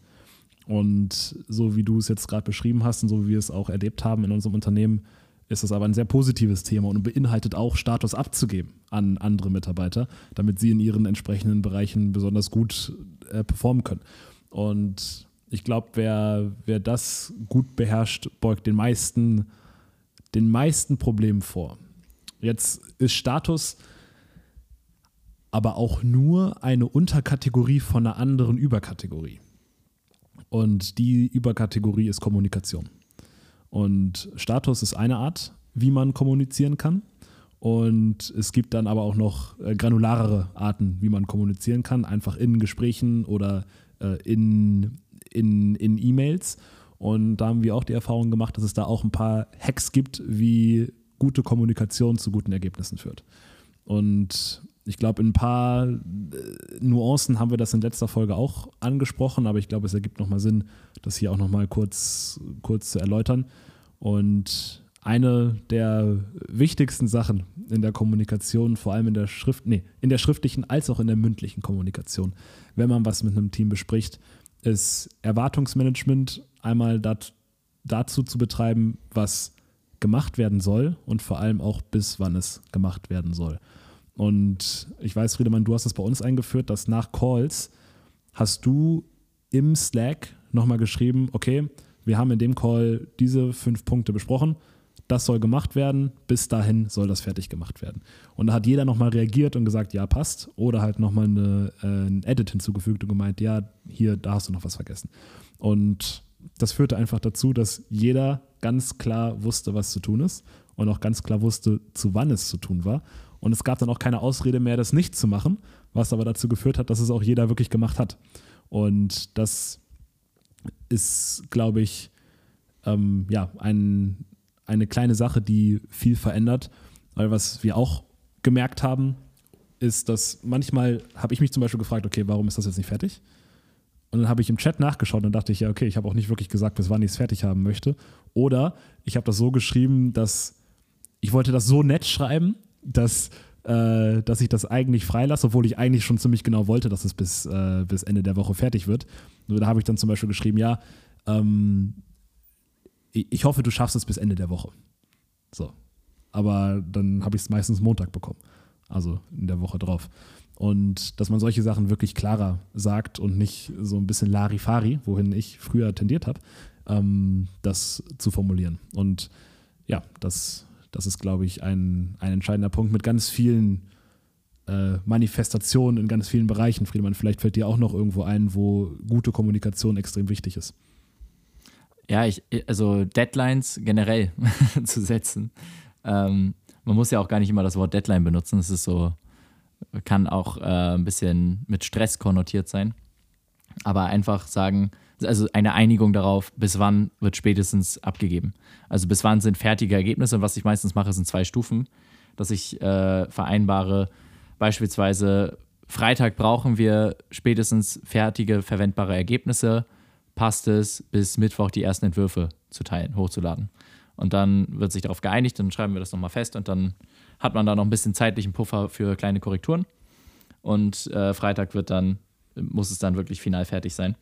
Und so wie du es jetzt gerade beschrieben hast und so wie wir es auch erlebt haben in unserem Unternehmen, ist das aber ein sehr positives Thema und beinhaltet auch Status abzugeben an andere Mitarbeiter, damit sie in ihren entsprechenden Bereichen besonders gut äh, performen können. Und ich glaube, wer, wer das gut beherrscht, beugt den meisten, den meisten Problemen vor. Jetzt ist Status aber auch nur eine Unterkategorie von einer anderen Überkategorie. Und die Überkategorie ist Kommunikation. Und Status ist eine Art, wie man kommunizieren kann. Und es gibt dann aber auch noch äh, granularere Arten, wie man kommunizieren kann, einfach in Gesprächen oder äh, in, in, in E-Mails. Und da haben wir auch die Erfahrung gemacht, dass es da auch ein paar Hacks gibt, wie gute Kommunikation zu guten Ergebnissen führt. Und ich glaube, in ein paar äh, Nuancen haben wir das in letzter Folge auch angesprochen, aber ich glaube, es ergibt nochmal Sinn, das hier auch nochmal kurz, kurz zu erläutern. Und eine der wichtigsten Sachen in der Kommunikation, vor allem in der Schrift, nee, in der schriftlichen als auch in der mündlichen Kommunikation, wenn man was mit einem Team bespricht, ist Erwartungsmanagement einmal dat, dazu zu betreiben, was gemacht werden soll und vor allem auch bis wann es gemacht werden soll. Und ich weiß, Friedemann, du hast das bei uns eingeführt, dass nach Calls hast du im Slack nochmal geschrieben, okay, wir haben in dem Call diese fünf Punkte besprochen, das soll gemacht werden, bis dahin soll das fertig gemacht werden. Und da hat jeder nochmal reagiert und gesagt, ja, passt. Oder halt nochmal eine, äh, ein Edit hinzugefügt und gemeint, ja, hier, da hast du noch was vergessen. Und das führte einfach dazu, dass jeder ganz klar wusste, was zu tun ist und auch ganz klar wusste, zu wann es zu tun war. Und es gab dann auch keine Ausrede mehr, das nicht zu machen, was aber dazu geführt hat, dass es auch jeder wirklich gemacht hat. Und das ist, glaube ich, ähm, ja, ein, eine kleine Sache, die viel verändert. Weil was wir auch gemerkt haben, ist, dass manchmal habe ich mich zum Beispiel gefragt, okay, warum ist das jetzt nicht fertig? Und dann habe ich im Chat nachgeschaut und dachte ich, ja, okay, ich habe auch nicht wirklich gesagt, bis wann ich es fertig haben möchte. Oder ich habe das so geschrieben, dass ich wollte das so nett schreiben, dass, äh, dass ich das eigentlich freilasse, obwohl ich eigentlich schon ziemlich genau wollte, dass es bis, äh, bis Ende der Woche fertig wird. Nur da habe ich dann zum Beispiel geschrieben, ja, ähm, ich hoffe, du schaffst es bis Ende der Woche. So. Aber dann habe ich es meistens Montag bekommen. Also in der Woche drauf. Und dass man solche Sachen wirklich klarer sagt und nicht so ein bisschen Larifari, wohin ich früher tendiert habe, ähm, das zu formulieren. Und ja, das das ist, glaube ich, ein, ein entscheidender Punkt mit ganz vielen äh, Manifestationen in ganz vielen Bereichen. Friedemann, vielleicht fällt dir auch noch irgendwo ein, wo gute Kommunikation extrem wichtig ist. Ja, ich, also Deadlines generell zu setzen. Ähm, man muss ja auch gar nicht immer das Wort Deadline benutzen. Es ist so, kann auch äh, ein bisschen mit Stress konnotiert sein. Aber einfach sagen, also eine Einigung darauf, bis wann wird spätestens abgegeben. Also bis wann sind fertige Ergebnisse und was ich meistens mache, sind zwei Stufen, dass ich äh, vereinbare, beispielsweise Freitag brauchen wir spätestens fertige, verwendbare Ergebnisse, passt es bis Mittwoch die ersten Entwürfe zu teilen, hochzuladen. Und dann wird sich darauf geeinigt, dann schreiben wir das nochmal fest und dann hat man da noch ein bisschen zeitlichen Puffer für kleine Korrekturen. Und äh, Freitag wird dann, muss es dann wirklich final fertig sein.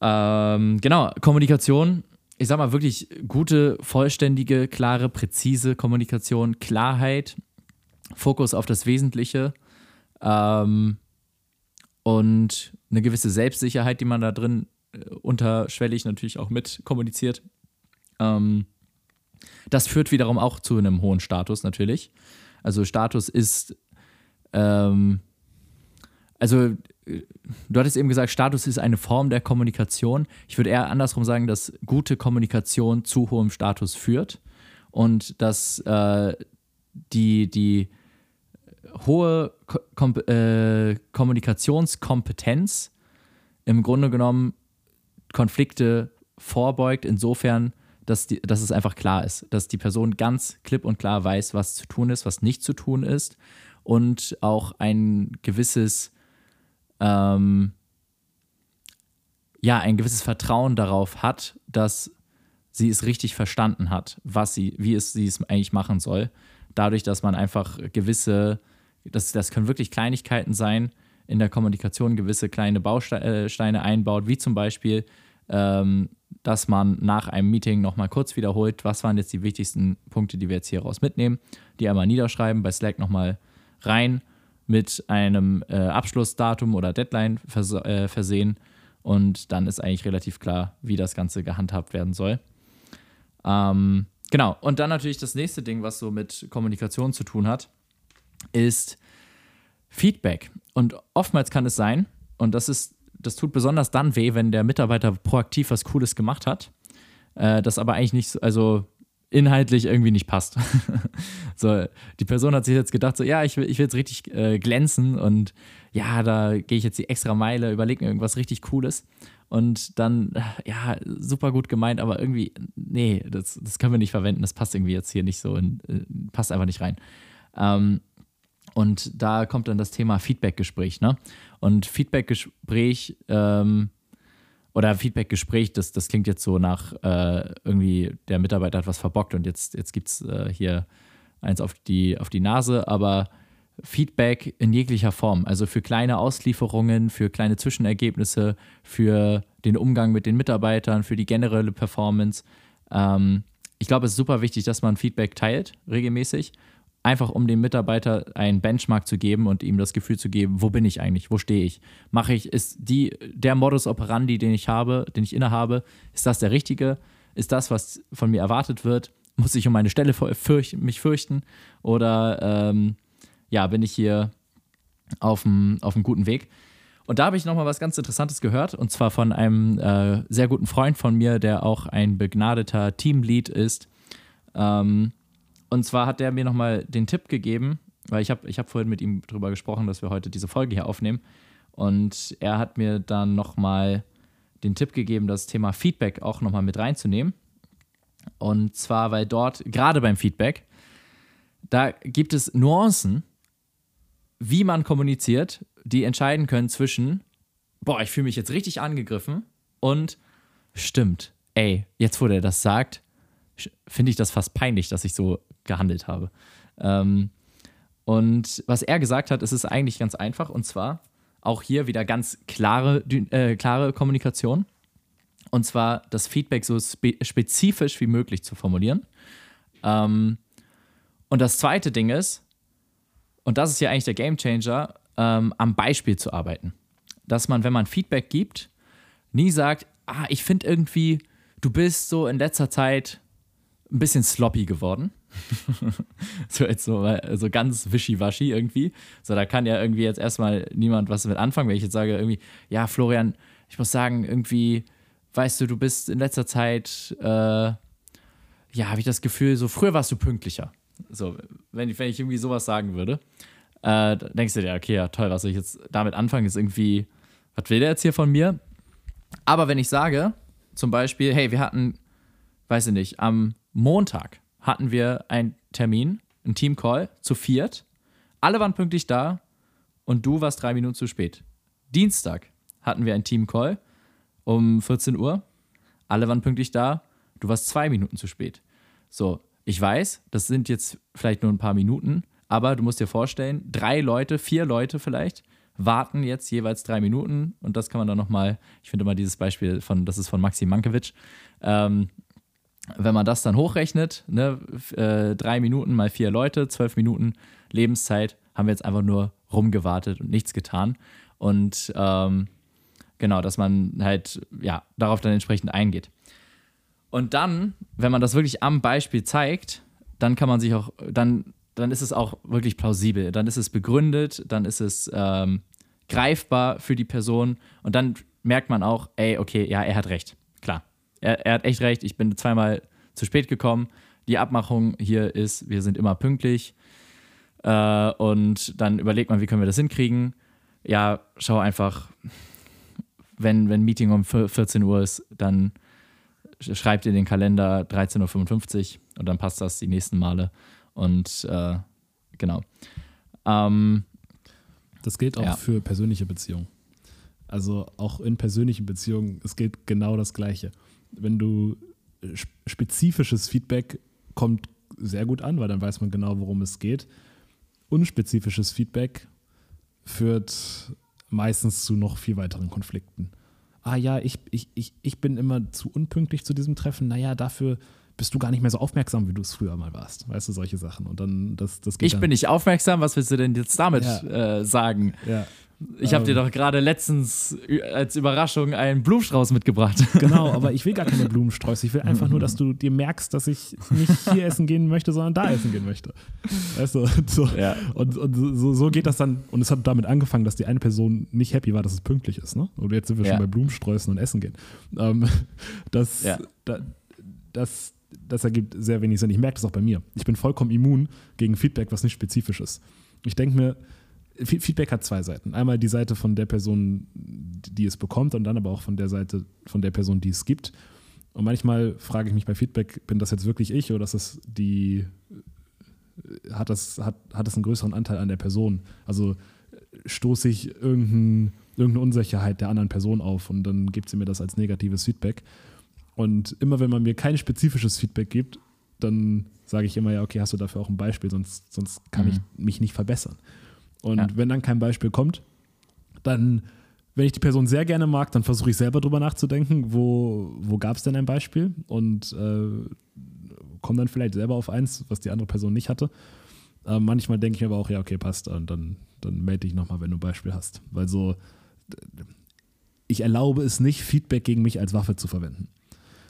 Ähm, genau, Kommunikation. Ich sag mal wirklich gute, vollständige, klare, präzise Kommunikation, Klarheit, Fokus auf das Wesentliche ähm, und eine gewisse Selbstsicherheit, die man da drin unterschwellig natürlich auch mit kommuniziert. Ähm, das führt wiederum auch zu einem hohen Status natürlich. Also Status ist, ähm, also du hattest eben gesagt, Status ist eine Form der Kommunikation. Ich würde eher andersrum sagen, dass gute Kommunikation zu hohem Status führt und dass äh, die, die hohe Kom äh, Kommunikationskompetenz im Grunde genommen Konflikte vorbeugt, insofern, dass, die, dass es einfach klar ist, dass die Person ganz klipp und klar weiß, was zu tun ist, was nicht zu tun ist und auch ein gewisses, ähm, ja, ein gewisses Vertrauen darauf hat, dass sie es richtig verstanden hat, was sie, wie es sie es eigentlich machen soll. Dadurch, dass man einfach gewisse, das, das können wirklich Kleinigkeiten sein, in der Kommunikation gewisse kleine Bausteine einbaut, wie zum Beispiel, ähm, dass man nach einem Meeting nochmal kurz wiederholt, was waren jetzt die wichtigsten Punkte, die wir jetzt hier raus mitnehmen, die einmal niederschreiben, bei Slack nochmal rein mit einem äh, Abschlussdatum oder Deadline vers äh, versehen und dann ist eigentlich relativ klar, wie das Ganze gehandhabt werden soll. Ähm, genau, und dann natürlich das nächste Ding, was so mit Kommunikation zu tun hat, ist Feedback. Und oftmals kann es sein, und das ist das tut besonders dann weh, wenn der Mitarbeiter proaktiv was Cooles gemacht hat, äh, das aber eigentlich nicht, also inhaltlich irgendwie nicht passt. so, die Person hat sich jetzt gedacht, so, ja, ich will, ich will jetzt richtig äh, glänzen und ja, da gehe ich jetzt die extra Meile, überlege mir irgendwas richtig Cooles. Und dann, ja, super gut gemeint, aber irgendwie, nee, das, das können wir nicht verwenden, das passt irgendwie jetzt hier nicht so, in, äh, passt einfach nicht rein. Ähm, und da kommt dann das Thema Feedbackgespräch. Ne? Und Feedbackgespräch ähm, oder Feedbackgespräch, das, das klingt jetzt so nach äh, irgendwie, der Mitarbeiter hat was verbockt und jetzt, jetzt gibt es äh, hier eins auf die, auf die Nase, aber Feedback in jeglicher Form, also für kleine Auslieferungen, für kleine Zwischenergebnisse, für den Umgang mit den Mitarbeitern, für die generelle Performance. Ähm, ich glaube, es ist super wichtig, dass man Feedback teilt, regelmäßig einfach um dem Mitarbeiter einen Benchmark zu geben und ihm das Gefühl zu geben, wo bin ich eigentlich, wo stehe ich? Mache ich, ist die, der Modus operandi, den ich habe, den ich innehabe, ist das der richtige? Ist das, was von mir erwartet wird? Muss ich um meine Stelle fürch mich fürchten? Oder ähm, ja, bin ich hier auf einem guten Weg? Und da habe ich nochmal was ganz Interessantes gehört, und zwar von einem äh, sehr guten Freund von mir, der auch ein begnadeter Teamlead ist. Ähm, und zwar hat der mir nochmal den Tipp gegeben, weil ich habe ich hab vorhin mit ihm darüber gesprochen, dass wir heute diese Folge hier aufnehmen. Und er hat mir dann nochmal den Tipp gegeben, das Thema Feedback auch nochmal mit reinzunehmen. Und zwar, weil dort, gerade beim Feedback, da gibt es Nuancen, wie man kommuniziert, die entscheiden können zwischen, boah, ich fühle mich jetzt richtig angegriffen und stimmt, ey, jetzt wo der das sagt, finde ich das fast peinlich, dass ich so gehandelt habe. Ähm, und was er gesagt hat, ist es eigentlich ganz einfach und zwar auch hier wieder ganz klare, äh, klare Kommunikation. Und zwar das Feedback so spe spezifisch wie möglich zu formulieren. Ähm, und das zweite Ding ist, und das ist ja eigentlich der Game Changer, ähm, am Beispiel zu arbeiten. Dass man, wenn man Feedback gibt, nie sagt, ah, ich finde irgendwie, du bist so in letzter Zeit ein bisschen sloppy geworden. so jetzt so, so ganz wischiwaschi irgendwie. So, da kann ja irgendwie jetzt erstmal niemand was mit anfangen, wenn ich jetzt sage, irgendwie, ja, Florian, ich muss sagen, irgendwie, weißt du, du bist in letzter Zeit, äh, ja, habe ich das Gefühl, so früher warst du pünktlicher. So, wenn ich, wenn ich irgendwie sowas sagen würde, äh, denkst du dir, okay, ja, toll, was soll ich jetzt damit anfangen, ist irgendwie, was will der jetzt hier von mir? Aber wenn ich sage, zum Beispiel, hey, wir hatten, weiß ich nicht, am Montag hatten wir einen Termin, einen Teamcall zu viert. Alle waren pünktlich da und du warst drei Minuten zu spät. Dienstag hatten wir einen Teamcall um 14 Uhr. Alle waren pünktlich da. Du warst zwei Minuten zu spät. So, ich weiß, das sind jetzt vielleicht nur ein paar Minuten, aber du musst dir vorstellen, drei Leute, vier Leute vielleicht, warten jetzt jeweils drei Minuten und das kann man dann nochmal, ich finde mal dieses Beispiel von, das ist von Maxi Mankiewicz, ähm, wenn man das dann hochrechnet, ne, äh, drei Minuten mal vier Leute, zwölf Minuten Lebenszeit, haben wir jetzt einfach nur rumgewartet und nichts getan. Und ähm, genau, dass man halt ja darauf dann entsprechend eingeht. Und dann, wenn man das wirklich am Beispiel zeigt, dann kann man sich auch, dann, dann ist es auch wirklich plausibel, dann ist es begründet, dann ist es ähm, greifbar für die Person und dann merkt man auch, ey, okay, ja, er hat recht. Klar. Er, er hat echt recht, ich bin zweimal zu spät gekommen. Die Abmachung hier ist, wir sind immer pünktlich. Äh, und dann überlegt man, wie können wir das hinkriegen. Ja, schau einfach, wenn, wenn Meeting um 14 Uhr ist, dann schreibt in den Kalender 13.55 Uhr und dann passt das die nächsten Male. Und äh, genau. Ähm, das gilt auch ja. für persönliche Beziehungen. Also auch in persönlichen Beziehungen, es gilt genau das Gleiche. Wenn du spezifisches Feedback kommt sehr gut an, weil dann weiß man genau, worum es geht. Unspezifisches Feedback führt meistens zu noch viel weiteren Konflikten. Ah ja, ich, ich, ich, ich bin immer zu unpünktlich zu diesem Treffen. Naja, dafür bist du gar nicht mehr so aufmerksam, wie du es früher mal warst. Weißt du, solche Sachen. Und dann, das, das geht Ich dann. bin nicht aufmerksam, was willst du denn jetzt damit ja. äh, sagen? Ja. Ich habe ähm, dir doch gerade letztens als Überraschung einen Blumenstrauß mitgebracht. Genau, aber ich will gar keine Blumensträuße. Ich will einfach nur, dass du dir merkst, dass ich nicht hier essen gehen möchte, sondern da essen gehen möchte. Weißt du? So. Ja. Und, und so, so, geht das dann. Und es hat damit angefangen, dass die eine Person nicht happy war, dass es pünktlich ist. Ne? Und jetzt sind wir ja. schon bei Blumensträußen und Essen gehen. Ähm, das, ja. da, das, das ergibt sehr wenig Sinn. Ich merke das auch bei mir. Ich bin vollkommen immun gegen Feedback, was nicht spezifisch ist. Ich denke mir, Feedback hat zwei Seiten. Einmal die Seite von der Person, die es bekommt, und dann aber auch von der Seite von der Person, die es gibt. Und manchmal frage ich mich bei Feedback, bin das jetzt wirklich ich oder ist das die, hat das, hat, hat das einen größeren Anteil an der Person? Also stoße ich irgendein, irgendeine Unsicherheit der anderen Person auf und dann gibt sie mir das als negatives Feedback. Und immer wenn man mir kein spezifisches Feedback gibt, dann sage ich immer, ja, okay, hast du dafür auch ein Beispiel, sonst, sonst kann mhm. ich mich nicht verbessern. Und ja. wenn dann kein Beispiel kommt, dann, wenn ich die Person sehr gerne mag, dann versuche ich selber drüber nachzudenken, wo, wo gab es denn ein Beispiel und äh, komme dann vielleicht selber auf eins, was die andere Person nicht hatte. Äh, manchmal denke ich mir aber auch, ja, okay, passt, und dann, dann melde dich nochmal, wenn du ein Beispiel hast. Weil so, ich erlaube es nicht, Feedback gegen mich als Waffe zu verwenden.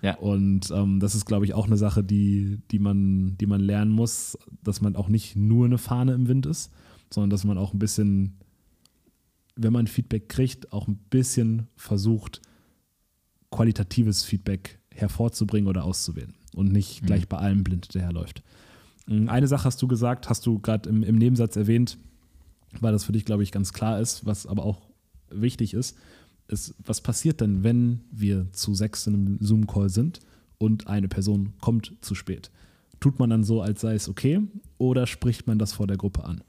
Ja. Und ähm, das ist, glaube ich, auch eine Sache, die, die, man, die man lernen muss, dass man auch nicht nur eine Fahne im Wind ist, sondern dass man auch ein bisschen, wenn man Feedback kriegt, auch ein bisschen versucht, qualitatives Feedback hervorzubringen oder auszuwählen und nicht mhm. gleich bei allem blind hinterherläuft. Mm, eine Sache hast du gesagt, hast du gerade im, im Nebensatz erwähnt, weil das für dich, glaube ich, ganz klar ist, was aber auch wichtig ist, ist, was passiert denn, wenn wir zu sechs in einem Zoom-Call sind und eine Person kommt zu spät? Tut man dann so, als sei es okay oder spricht man das vor der Gruppe an?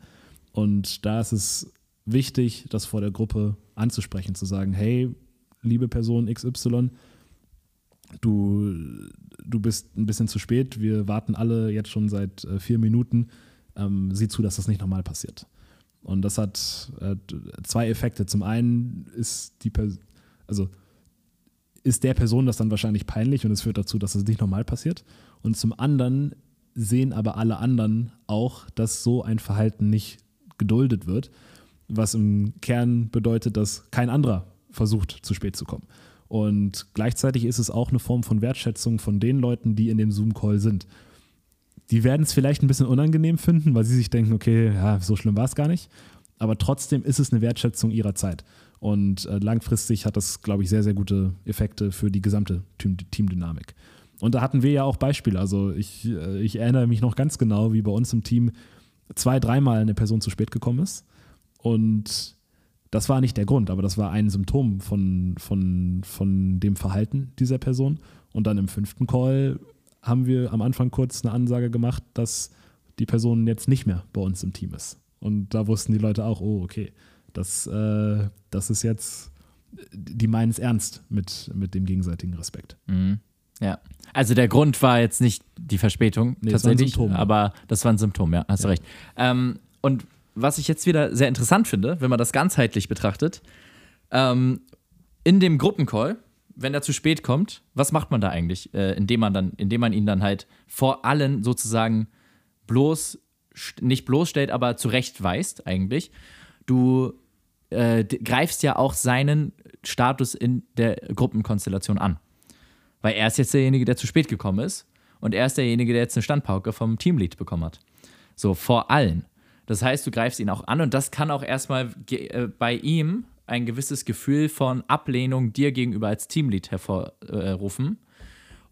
Und da ist es wichtig, das vor der Gruppe anzusprechen, zu sagen, hey, liebe Person XY, du, du bist ein bisschen zu spät, wir warten alle jetzt schon seit äh, vier Minuten, ähm, sieh zu, dass das nicht nochmal passiert. Und das hat äh, zwei Effekte. Zum einen ist die Person, also ist der Person das dann wahrscheinlich peinlich und es führt dazu, dass es nicht nochmal passiert. Und zum anderen sehen aber alle anderen auch, dass so ein Verhalten nicht geduldet wird, was im Kern bedeutet, dass kein anderer versucht, zu spät zu kommen. Und gleichzeitig ist es auch eine Form von Wertschätzung von den Leuten, die in dem Zoom-Call sind. Die werden es vielleicht ein bisschen unangenehm finden, weil sie sich denken, okay, ja, so schlimm war es gar nicht. Aber trotzdem ist es eine Wertschätzung ihrer Zeit. Und äh, langfristig hat das, glaube ich, sehr, sehr gute Effekte für die gesamte Teamdynamik. Und da hatten wir ja auch Beispiele. Also ich, äh, ich erinnere mich noch ganz genau, wie bei uns im Team zwei, dreimal eine Person zu spät gekommen ist. Und das war nicht der Grund, aber das war ein Symptom von, von, von dem Verhalten dieser Person. Und dann im fünften Call haben wir am Anfang kurz eine Ansage gemacht, dass die Person jetzt nicht mehr bei uns im Team ist. Und da wussten die Leute auch, oh, okay, das, äh, das ist jetzt, die meinen es ernst mit, mit dem gegenseitigen Respekt. Mhm. Ja. Also der Grund war jetzt nicht die Verspätung nee, tatsächlich, das aber das war ein Symptom, ja, hast ja. du recht. Ähm, und was ich jetzt wieder sehr interessant finde, wenn man das ganzheitlich betrachtet, ähm, in dem Gruppencall, wenn er zu spät kommt, was macht man da eigentlich, äh, indem man dann, indem man ihn dann halt vor allen sozusagen bloß nicht bloßstellt, aber zurechtweist eigentlich. Du äh, greifst ja auch seinen Status in der Gruppenkonstellation an. Weil er ist jetzt derjenige, der zu spät gekommen ist und er ist derjenige, der jetzt eine Standpauke vom Teamlead bekommen hat. So, vor allen. Das heißt, du greifst ihn auch an und das kann auch erstmal äh, bei ihm ein gewisses Gefühl von Ablehnung dir gegenüber als Teamlead hervorrufen.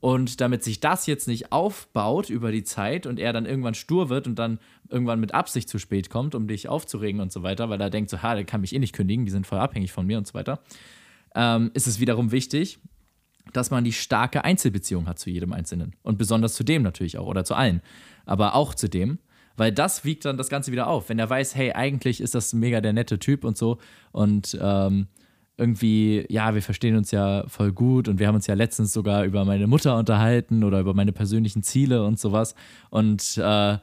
Und damit sich das jetzt nicht aufbaut über die Zeit und er dann irgendwann stur wird und dann irgendwann mit Absicht zu spät kommt, um dich aufzuregen und so weiter, weil er denkt so, ha, der kann mich eh nicht kündigen, die sind voll abhängig von mir und so weiter, ähm, ist es wiederum wichtig, dass man die starke Einzelbeziehung hat zu jedem Einzelnen. Und besonders zu dem natürlich auch oder zu allen. Aber auch zu dem, weil das wiegt dann das Ganze wieder auf. Wenn er weiß, hey, eigentlich ist das mega der nette Typ und so und ähm, irgendwie, ja, wir verstehen uns ja voll gut und wir haben uns ja letztens sogar über meine Mutter unterhalten oder über meine persönlichen Ziele und sowas. Und äh,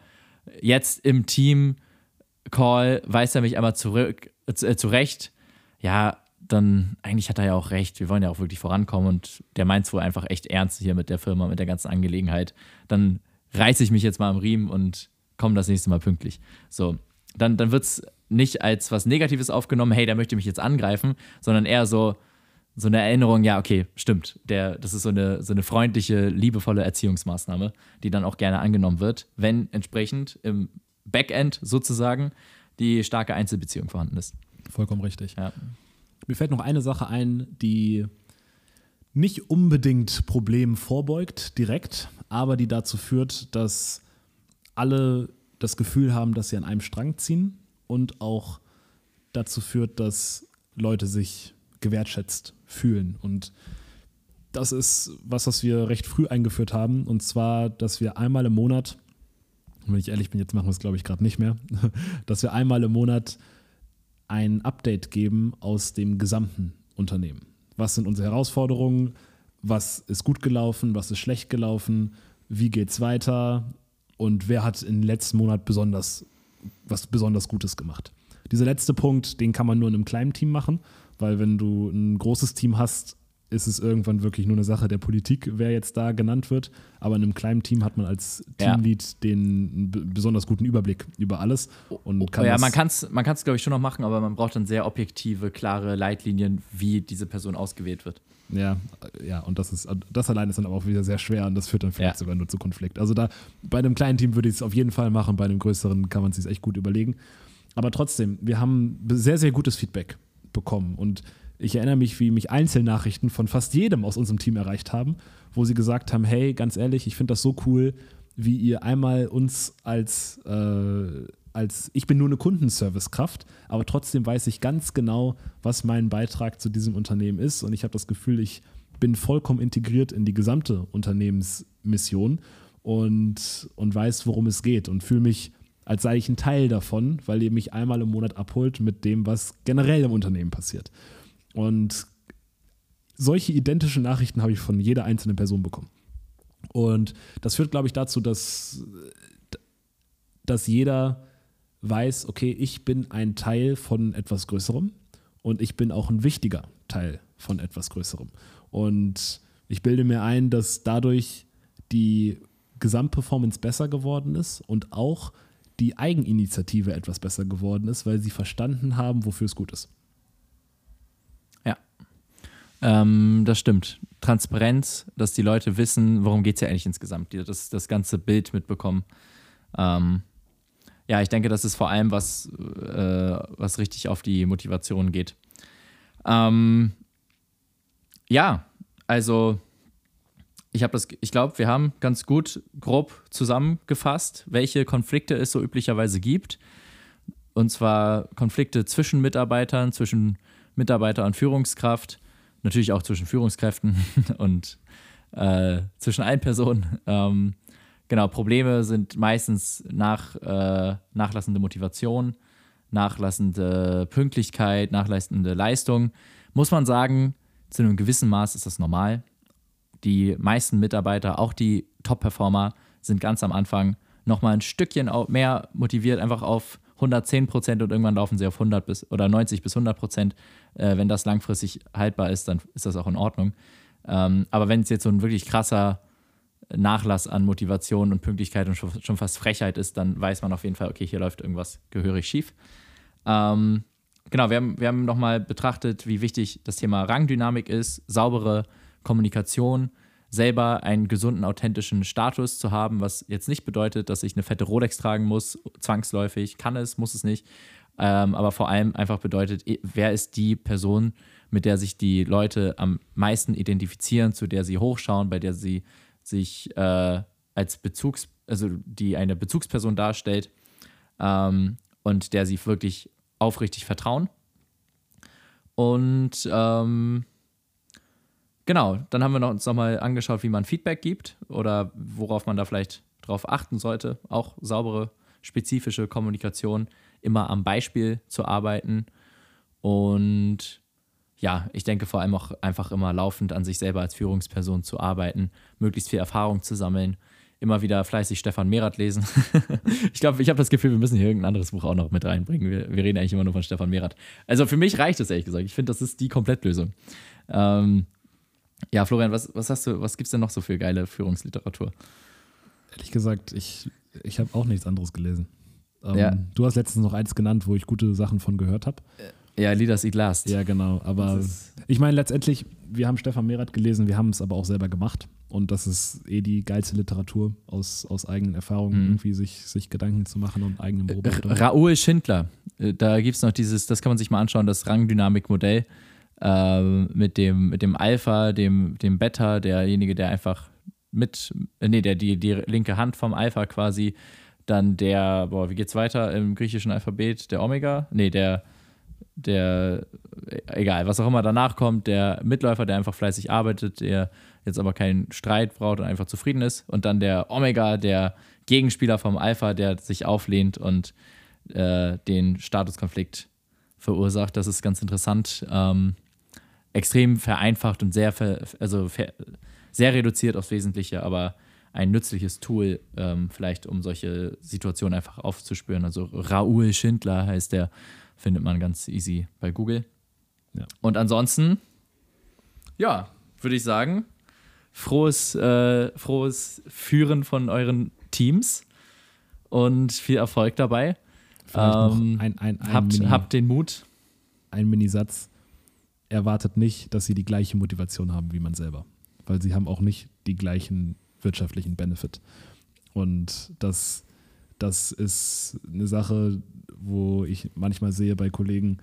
jetzt im Team-Call weist er mich einmal zurück, äh, zurecht. Ja, dann eigentlich hat er ja auch recht. Wir wollen ja auch wirklich vorankommen und der meint es wohl einfach echt ernst hier mit der Firma, mit der ganzen Angelegenheit. Dann reiße ich mich jetzt mal am Riemen und komme das nächste Mal pünktlich. So, dann, dann wird es nicht als was Negatives aufgenommen, hey, der möchte mich jetzt angreifen, sondern eher so, so eine Erinnerung, ja, okay, stimmt. Der, das ist so eine, so eine freundliche, liebevolle Erziehungsmaßnahme, die dann auch gerne angenommen wird, wenn entsprechend im Backend sozusagen die starke Einzelbeziehung vorhanden ist. Vollkommen richtig. Ja. Mir fällt noch eine Sache ein, die nicht unbedingt Problemen vorbeugt, direkt, aber die dazu führt, dass alle das Gefühl haben, dass sie an einem Strang ziehen und auch dazu führt, dass Leute sich gewertschätzt fühlen. Und das ist was, was wir recht früh eingeführt haben. Und zwar, dass wir einmal im Monat, wenn ich ehrlich bin, jetzt machen wir es glaube ich gerade nicht mehr, dass wir einmal im Monat ein Update geben aus dem gesamten Unternehmen. Was sind unsere Herausforderungen? Was ist gut gelaufen? Was ist schlecht gelaufen? Wie geht es weiter? Und wer hat im letzten Monat besonders was besonders Gutes gemacht. Dieser letzte Punkt, den kann man nur in einem kleinen Team machen, weil wenn du ein großes Team hast, ist es irgendwann wirklich nur eine Sache der Politik, wer jetzt da genannt wird. Aber in einem kleinen Team hat man als Teamlead ja. den besonders guten Überblick über alles. Und kann ja, man kann es, man glaube ich, schon noch machen, aber man braucht dann sehr objektive, klare Leitlinien, wie diese Person ausgewählt wird. Ja, ja, und das ist, das allein ist dann aber auch wieder sehr schwer und das führt dann vielleicht ja. sogar nur zu Konflikt. Also da bei einem kleinen Team würde ich es auf jeden Fall machen, bei einem größeren kann man es sich echt gut überlegen. Aber trotzdem, wir haben sehr, sehr gutes Feedback bekommen und ich erinnere mich, wie mich Einzelnachrichten von fast jedem aus unserem Team erreicht haben, wo sie gesagt haben: Hey, ganz ehrlich, ich finde das so cool, wie ihr einmal uns als äh, als ich bin nur eine Kundenservicekraft, aber trotzdem weiß ich ganz genau, was mein Beitrag zu diesem Unternehmen ist und ich habe das Gefühl, ich bin vollkommen integriert in die gesamte Unternehmensmission und, und weiß, worum es geht und fühle mich, als sei ich ein Teil davon, weil ihr mich einmal im Monat abholt mit dem, was generell im Unternehmen passiert. Und solche identischen Nachrichten habe ich von jeder einzelnen Person bekommen. Und das führt, glaube ich, dazu, dass, dass jeder weiß, okay, ich bin ein Teil von etwas Größerem und ich bin auch ein wichtiger Teil von etwas Größerem. Und ich bilde mir ein, dass dadurch die Gesamtperformance besser geworden ist und auch die Eigeninitiative etwas besser geworden ist, weil sie verstanden haben, wofür es gut ist. Ähm, das stimmt. Transparenz, dass die Leute wissen, worum geht es ja eigentlich insgesamt, die das, das ganze Bild mitbekommen. Ähm, ja, ich denke, das ist vor allem was, äh, was richtig auf die Motivation geht. Ähm, ja, also ich habe das, ich glaube, wir haben ganz gut grob zusammengefasst, welche Konflikte es so üblicherweise gibt. Und zwar Konflikte zwischen Mitarbeitern, zwischen Mitarbeiter und Führungskraft, natürlich auch zwischen Führungskräften und äh, zwischen allen Personen. Ähm, genau, Probleme sind meistens nach, äh, nachlassende Motivation, nachlassende Pünktlichkeit, nachlassende Leistung. Muss man sagen, zu einem gewissen Maß ist das normal. Die meisten Mitarbeiter, auch die Top-Performer, sind ganz am Anfang nochmal ein Stückchen mehr motiviert, einfach auf 110 Prozent und irgendwann laufen sie auf 100 bis oder 90 bis 100 Prozent. Äh, wenn das langfristig haltbar ist, dann ist das auch in Ordnung. Ähm, aber wenn es jetzt so ein wirklich krasser Nachlass an Motivation und Pünktlichkeit und schon fast Frechheit ist, dann weiß man auf jeden Fall, okay, hier läuft irgendwas gehörig schief. Ähm, genau, wir haben, wir haben nochmal betrachtet, wie wichtig das Thema Rangdynamik ist, saubere Kommunikation, selber einen gesunden, authentischen Status zu haben, was jetzt nicht bedeutet, dass ich eine fette Rolex tragen muss, zwangsläufig, kann es, muss es nicht, ähm, aber vor allem einfach bedeutet, wer ist die Person, mit der sich die Leute am meisten identifizieren, zu der sie hochschauen, bei der sie sich äh, als Bezugs, also die eine Bezugsperson darstellt ähm, und der sie wirklich aufrichtig vertrauen. Und ähm, genau, dann haben wir uns nochmal angeschaut, wie man Feedback gibt oder worauf man da vielleicht drauf achten sollte. Auch saubere, spezifische Kommunikation, immer am Beispiel zu arbeiten. Und ja, ich denke vor allem auch einfach immer laufend an sich selber als Führungsperson zu arbeiten, möglichst viel Erfahrung zu sammeln, immer wieder fleißig Stefan Merath lesen. ich glaube, ich habe das Gefühl, wir müssen hier irgendein anderes Buch auch noch mit reinbringen. Wir, wir reden eigentlich immer nur von Stefan Merath. Also für mich reicht das ehrlich gesagt. Ich finde, das ist die Komplettlösung. Ähm, ja, Florian, was, was hast du, was gibt es denn noch so für geile Führungsliteratur? Ehrlich gesagt, ich, ich habe auch nichts anderes gelesen. Ähm, ja. Du hast letztens noch eins genannt, wo ich gute Sachen von gehört habe. Äh, ja, Leaders Eat Last. Ja, genau. Aber ich meine, letztendlich, wir haben Stefan Merath gelesen, wir haben es aber auch selber gemacht. Und das ist eh die geilste Literatur aus, aus eigenen Erfahrungen, mhm. irgendwie sich, sich Gedanken zu machen und eigenen äh, Beobachtungen. Raoul Schindler, äh, da gibt es noch dieses, das kann man sich mal anschauen, das Rangdynamik-Modell äh, mit, dem, mit dem Alpha, dem, dem Beta, derjenige, der einfach mit, nee, der die, die linke Hand vom Alpha quasi, dann der, boah, wie geht's weiter im griechischen Alphabet? Der Omega? Nee, der der, egal, was auch immer danach kommt, der Mitläufer, der einfach fleißig arbeitet, der jetzt aber keinen Streit braucht und einfach zufrieden ist. Und dann der Omega, der Gegenspieler vom Alpha, der sich auflehnt und äh, den Statuskonflikt verursacht. Das ist ganz interessant. Ähm, extrem vereinfacht und sehr, ver, also ver, sehr reduziert aufs Wesentliche, aber ein nützliches Tool, ähm, vielleicht um solche Situationen einfach aufzuspüren. Also Raoul Schindler heißt der Findet man ganz easy bei Google. Ja. Und ansonsten, ja, würde ich sagen, frohes, äh, frohes Führen von euren Teams und viel Erfolg dabei. Ähm, ein, ein, ein habt, Mini, habt den Mut. Ein Minisatz. Erwartet nicht, dass sie die gleiche Motivation haben wie man selber. Weil sie haben auch nicht die gleichen wirtschaftlichen Benefit. Und das, das ist eine Sache, wo ich manchmal sehe bei Kollegen,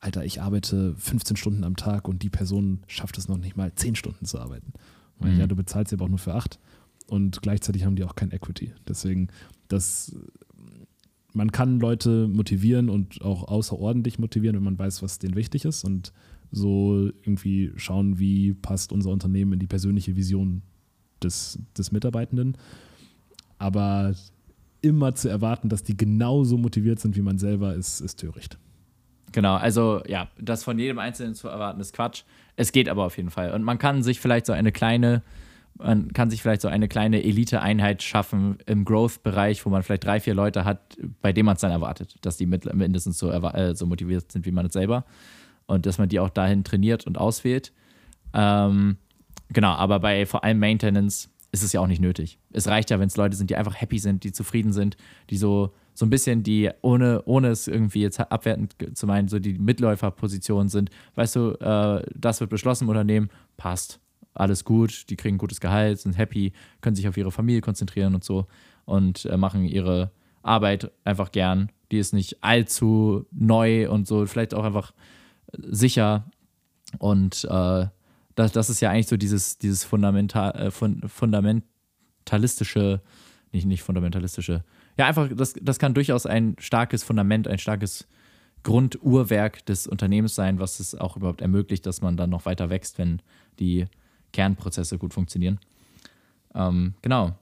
Alter, ich arbeite 15 Stunden am Tag und die Person schafft es noch nicht mal 10 Stunden zu arbeiten. Mhm. Ja, du bezahlst sie aber auch nur für 8 und gleichzeitig haben die auch kein Equity. Deswegen, das, man kann Leute motivieren und auch außerordentlich motivieren, wenn man weiß, was denen wichtig ist und so irgendwie schauen, wie passt unser Unternehmen in die persönliche Vision des, des Mitarbeitenden. Aber immer zu erwarten, dass die genauso motiviert sind wie man selber, ist, ist töricht. Genau, also ja, das von jedem Einzelnen zu erwarten, ist Quatsch. Es geht aber auf jeden Fall. Und man kann sich vielleicht so eine kleine, man kann sich vielleicht so eine kleine Elite-Einheit schaffen im Growth-Bereich, wo man vielleicht drei, vier Leute hat, bei denen man es dann erwartet, dass die mindestens so, äh, so motiviert sind wie man es selber. Und dass man die auch dahin trainiert und auswählt. Ähm, genau, aber bei vor allem Maintenance ist es ja auch nicht nötig. Es reicht ja, wenn es Leute sind, die einfach happy sind, die zufrieden sind, die so, so ein bisschen die, ohne, ohne es irgendwie jetzt abwertend zu meinen, so die Mitläuferpositionen sind. Weißt du, äh, das wird beschlossen im Unternehmen, passt, alles gut, die kriegen gutes Gehalt, sind happy, können sich auf ihre Familie konzentrieren und so und äh, machen ihre Arbeit einfach gern. Die ist nicht allzu neu und so, vielleicht auch einfach sicher und äh, das, das ist ja eigentlich so dieses, dieses Fundamental, äh, fundamentalistische, nicht, nicht fundamentalistische, ja, einfach, das, das kann durchaus ein starkes Fundament, ein starkes Grunduhrwerk des Unternehmens sein, was es auch überhaupt ermöglicht, dass man dann noch weiter wächst, wenn die Kernprozesse gut funktionieren. Ähm, genau.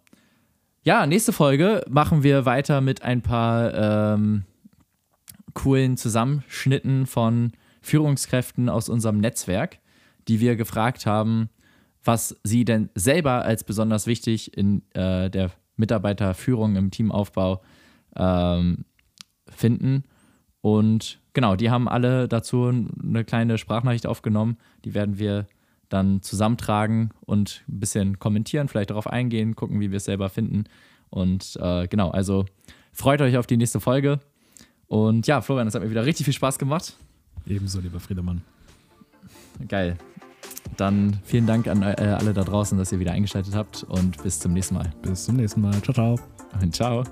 Ja, nächste Folge machen wir weiter mit ein paar ähm, coolen Zusammenschnitten von Führungskräften aus unserem Netzwerk die wir gefragt haben, was sie denn selber als besonders wichtig in äh, der Mitarbeiterführung im Teamaufbau ähm, finden. Und genau, die haben alle dazu eine kleine Sprachnachricht aufgenommen. Die werden wir dann zusammentragen und ein bisschen kommentieren, vielleicht darauf eingehen, gucken, wie wir es selber finden. Und äh, genau, also freut euch auf die nächste Folge. Und ja, Florian, es hat mir wieder richtig viel Spaß gemacht. Ebenso, lieber Friedemann. Geil. Dann vielen Dank an äh, alle da draußen, dass ihr wieder eingeschaltet habt und bis zum nächsten Mal. Bis zum nächsten Mal. Ciao, ciao. Und ciao.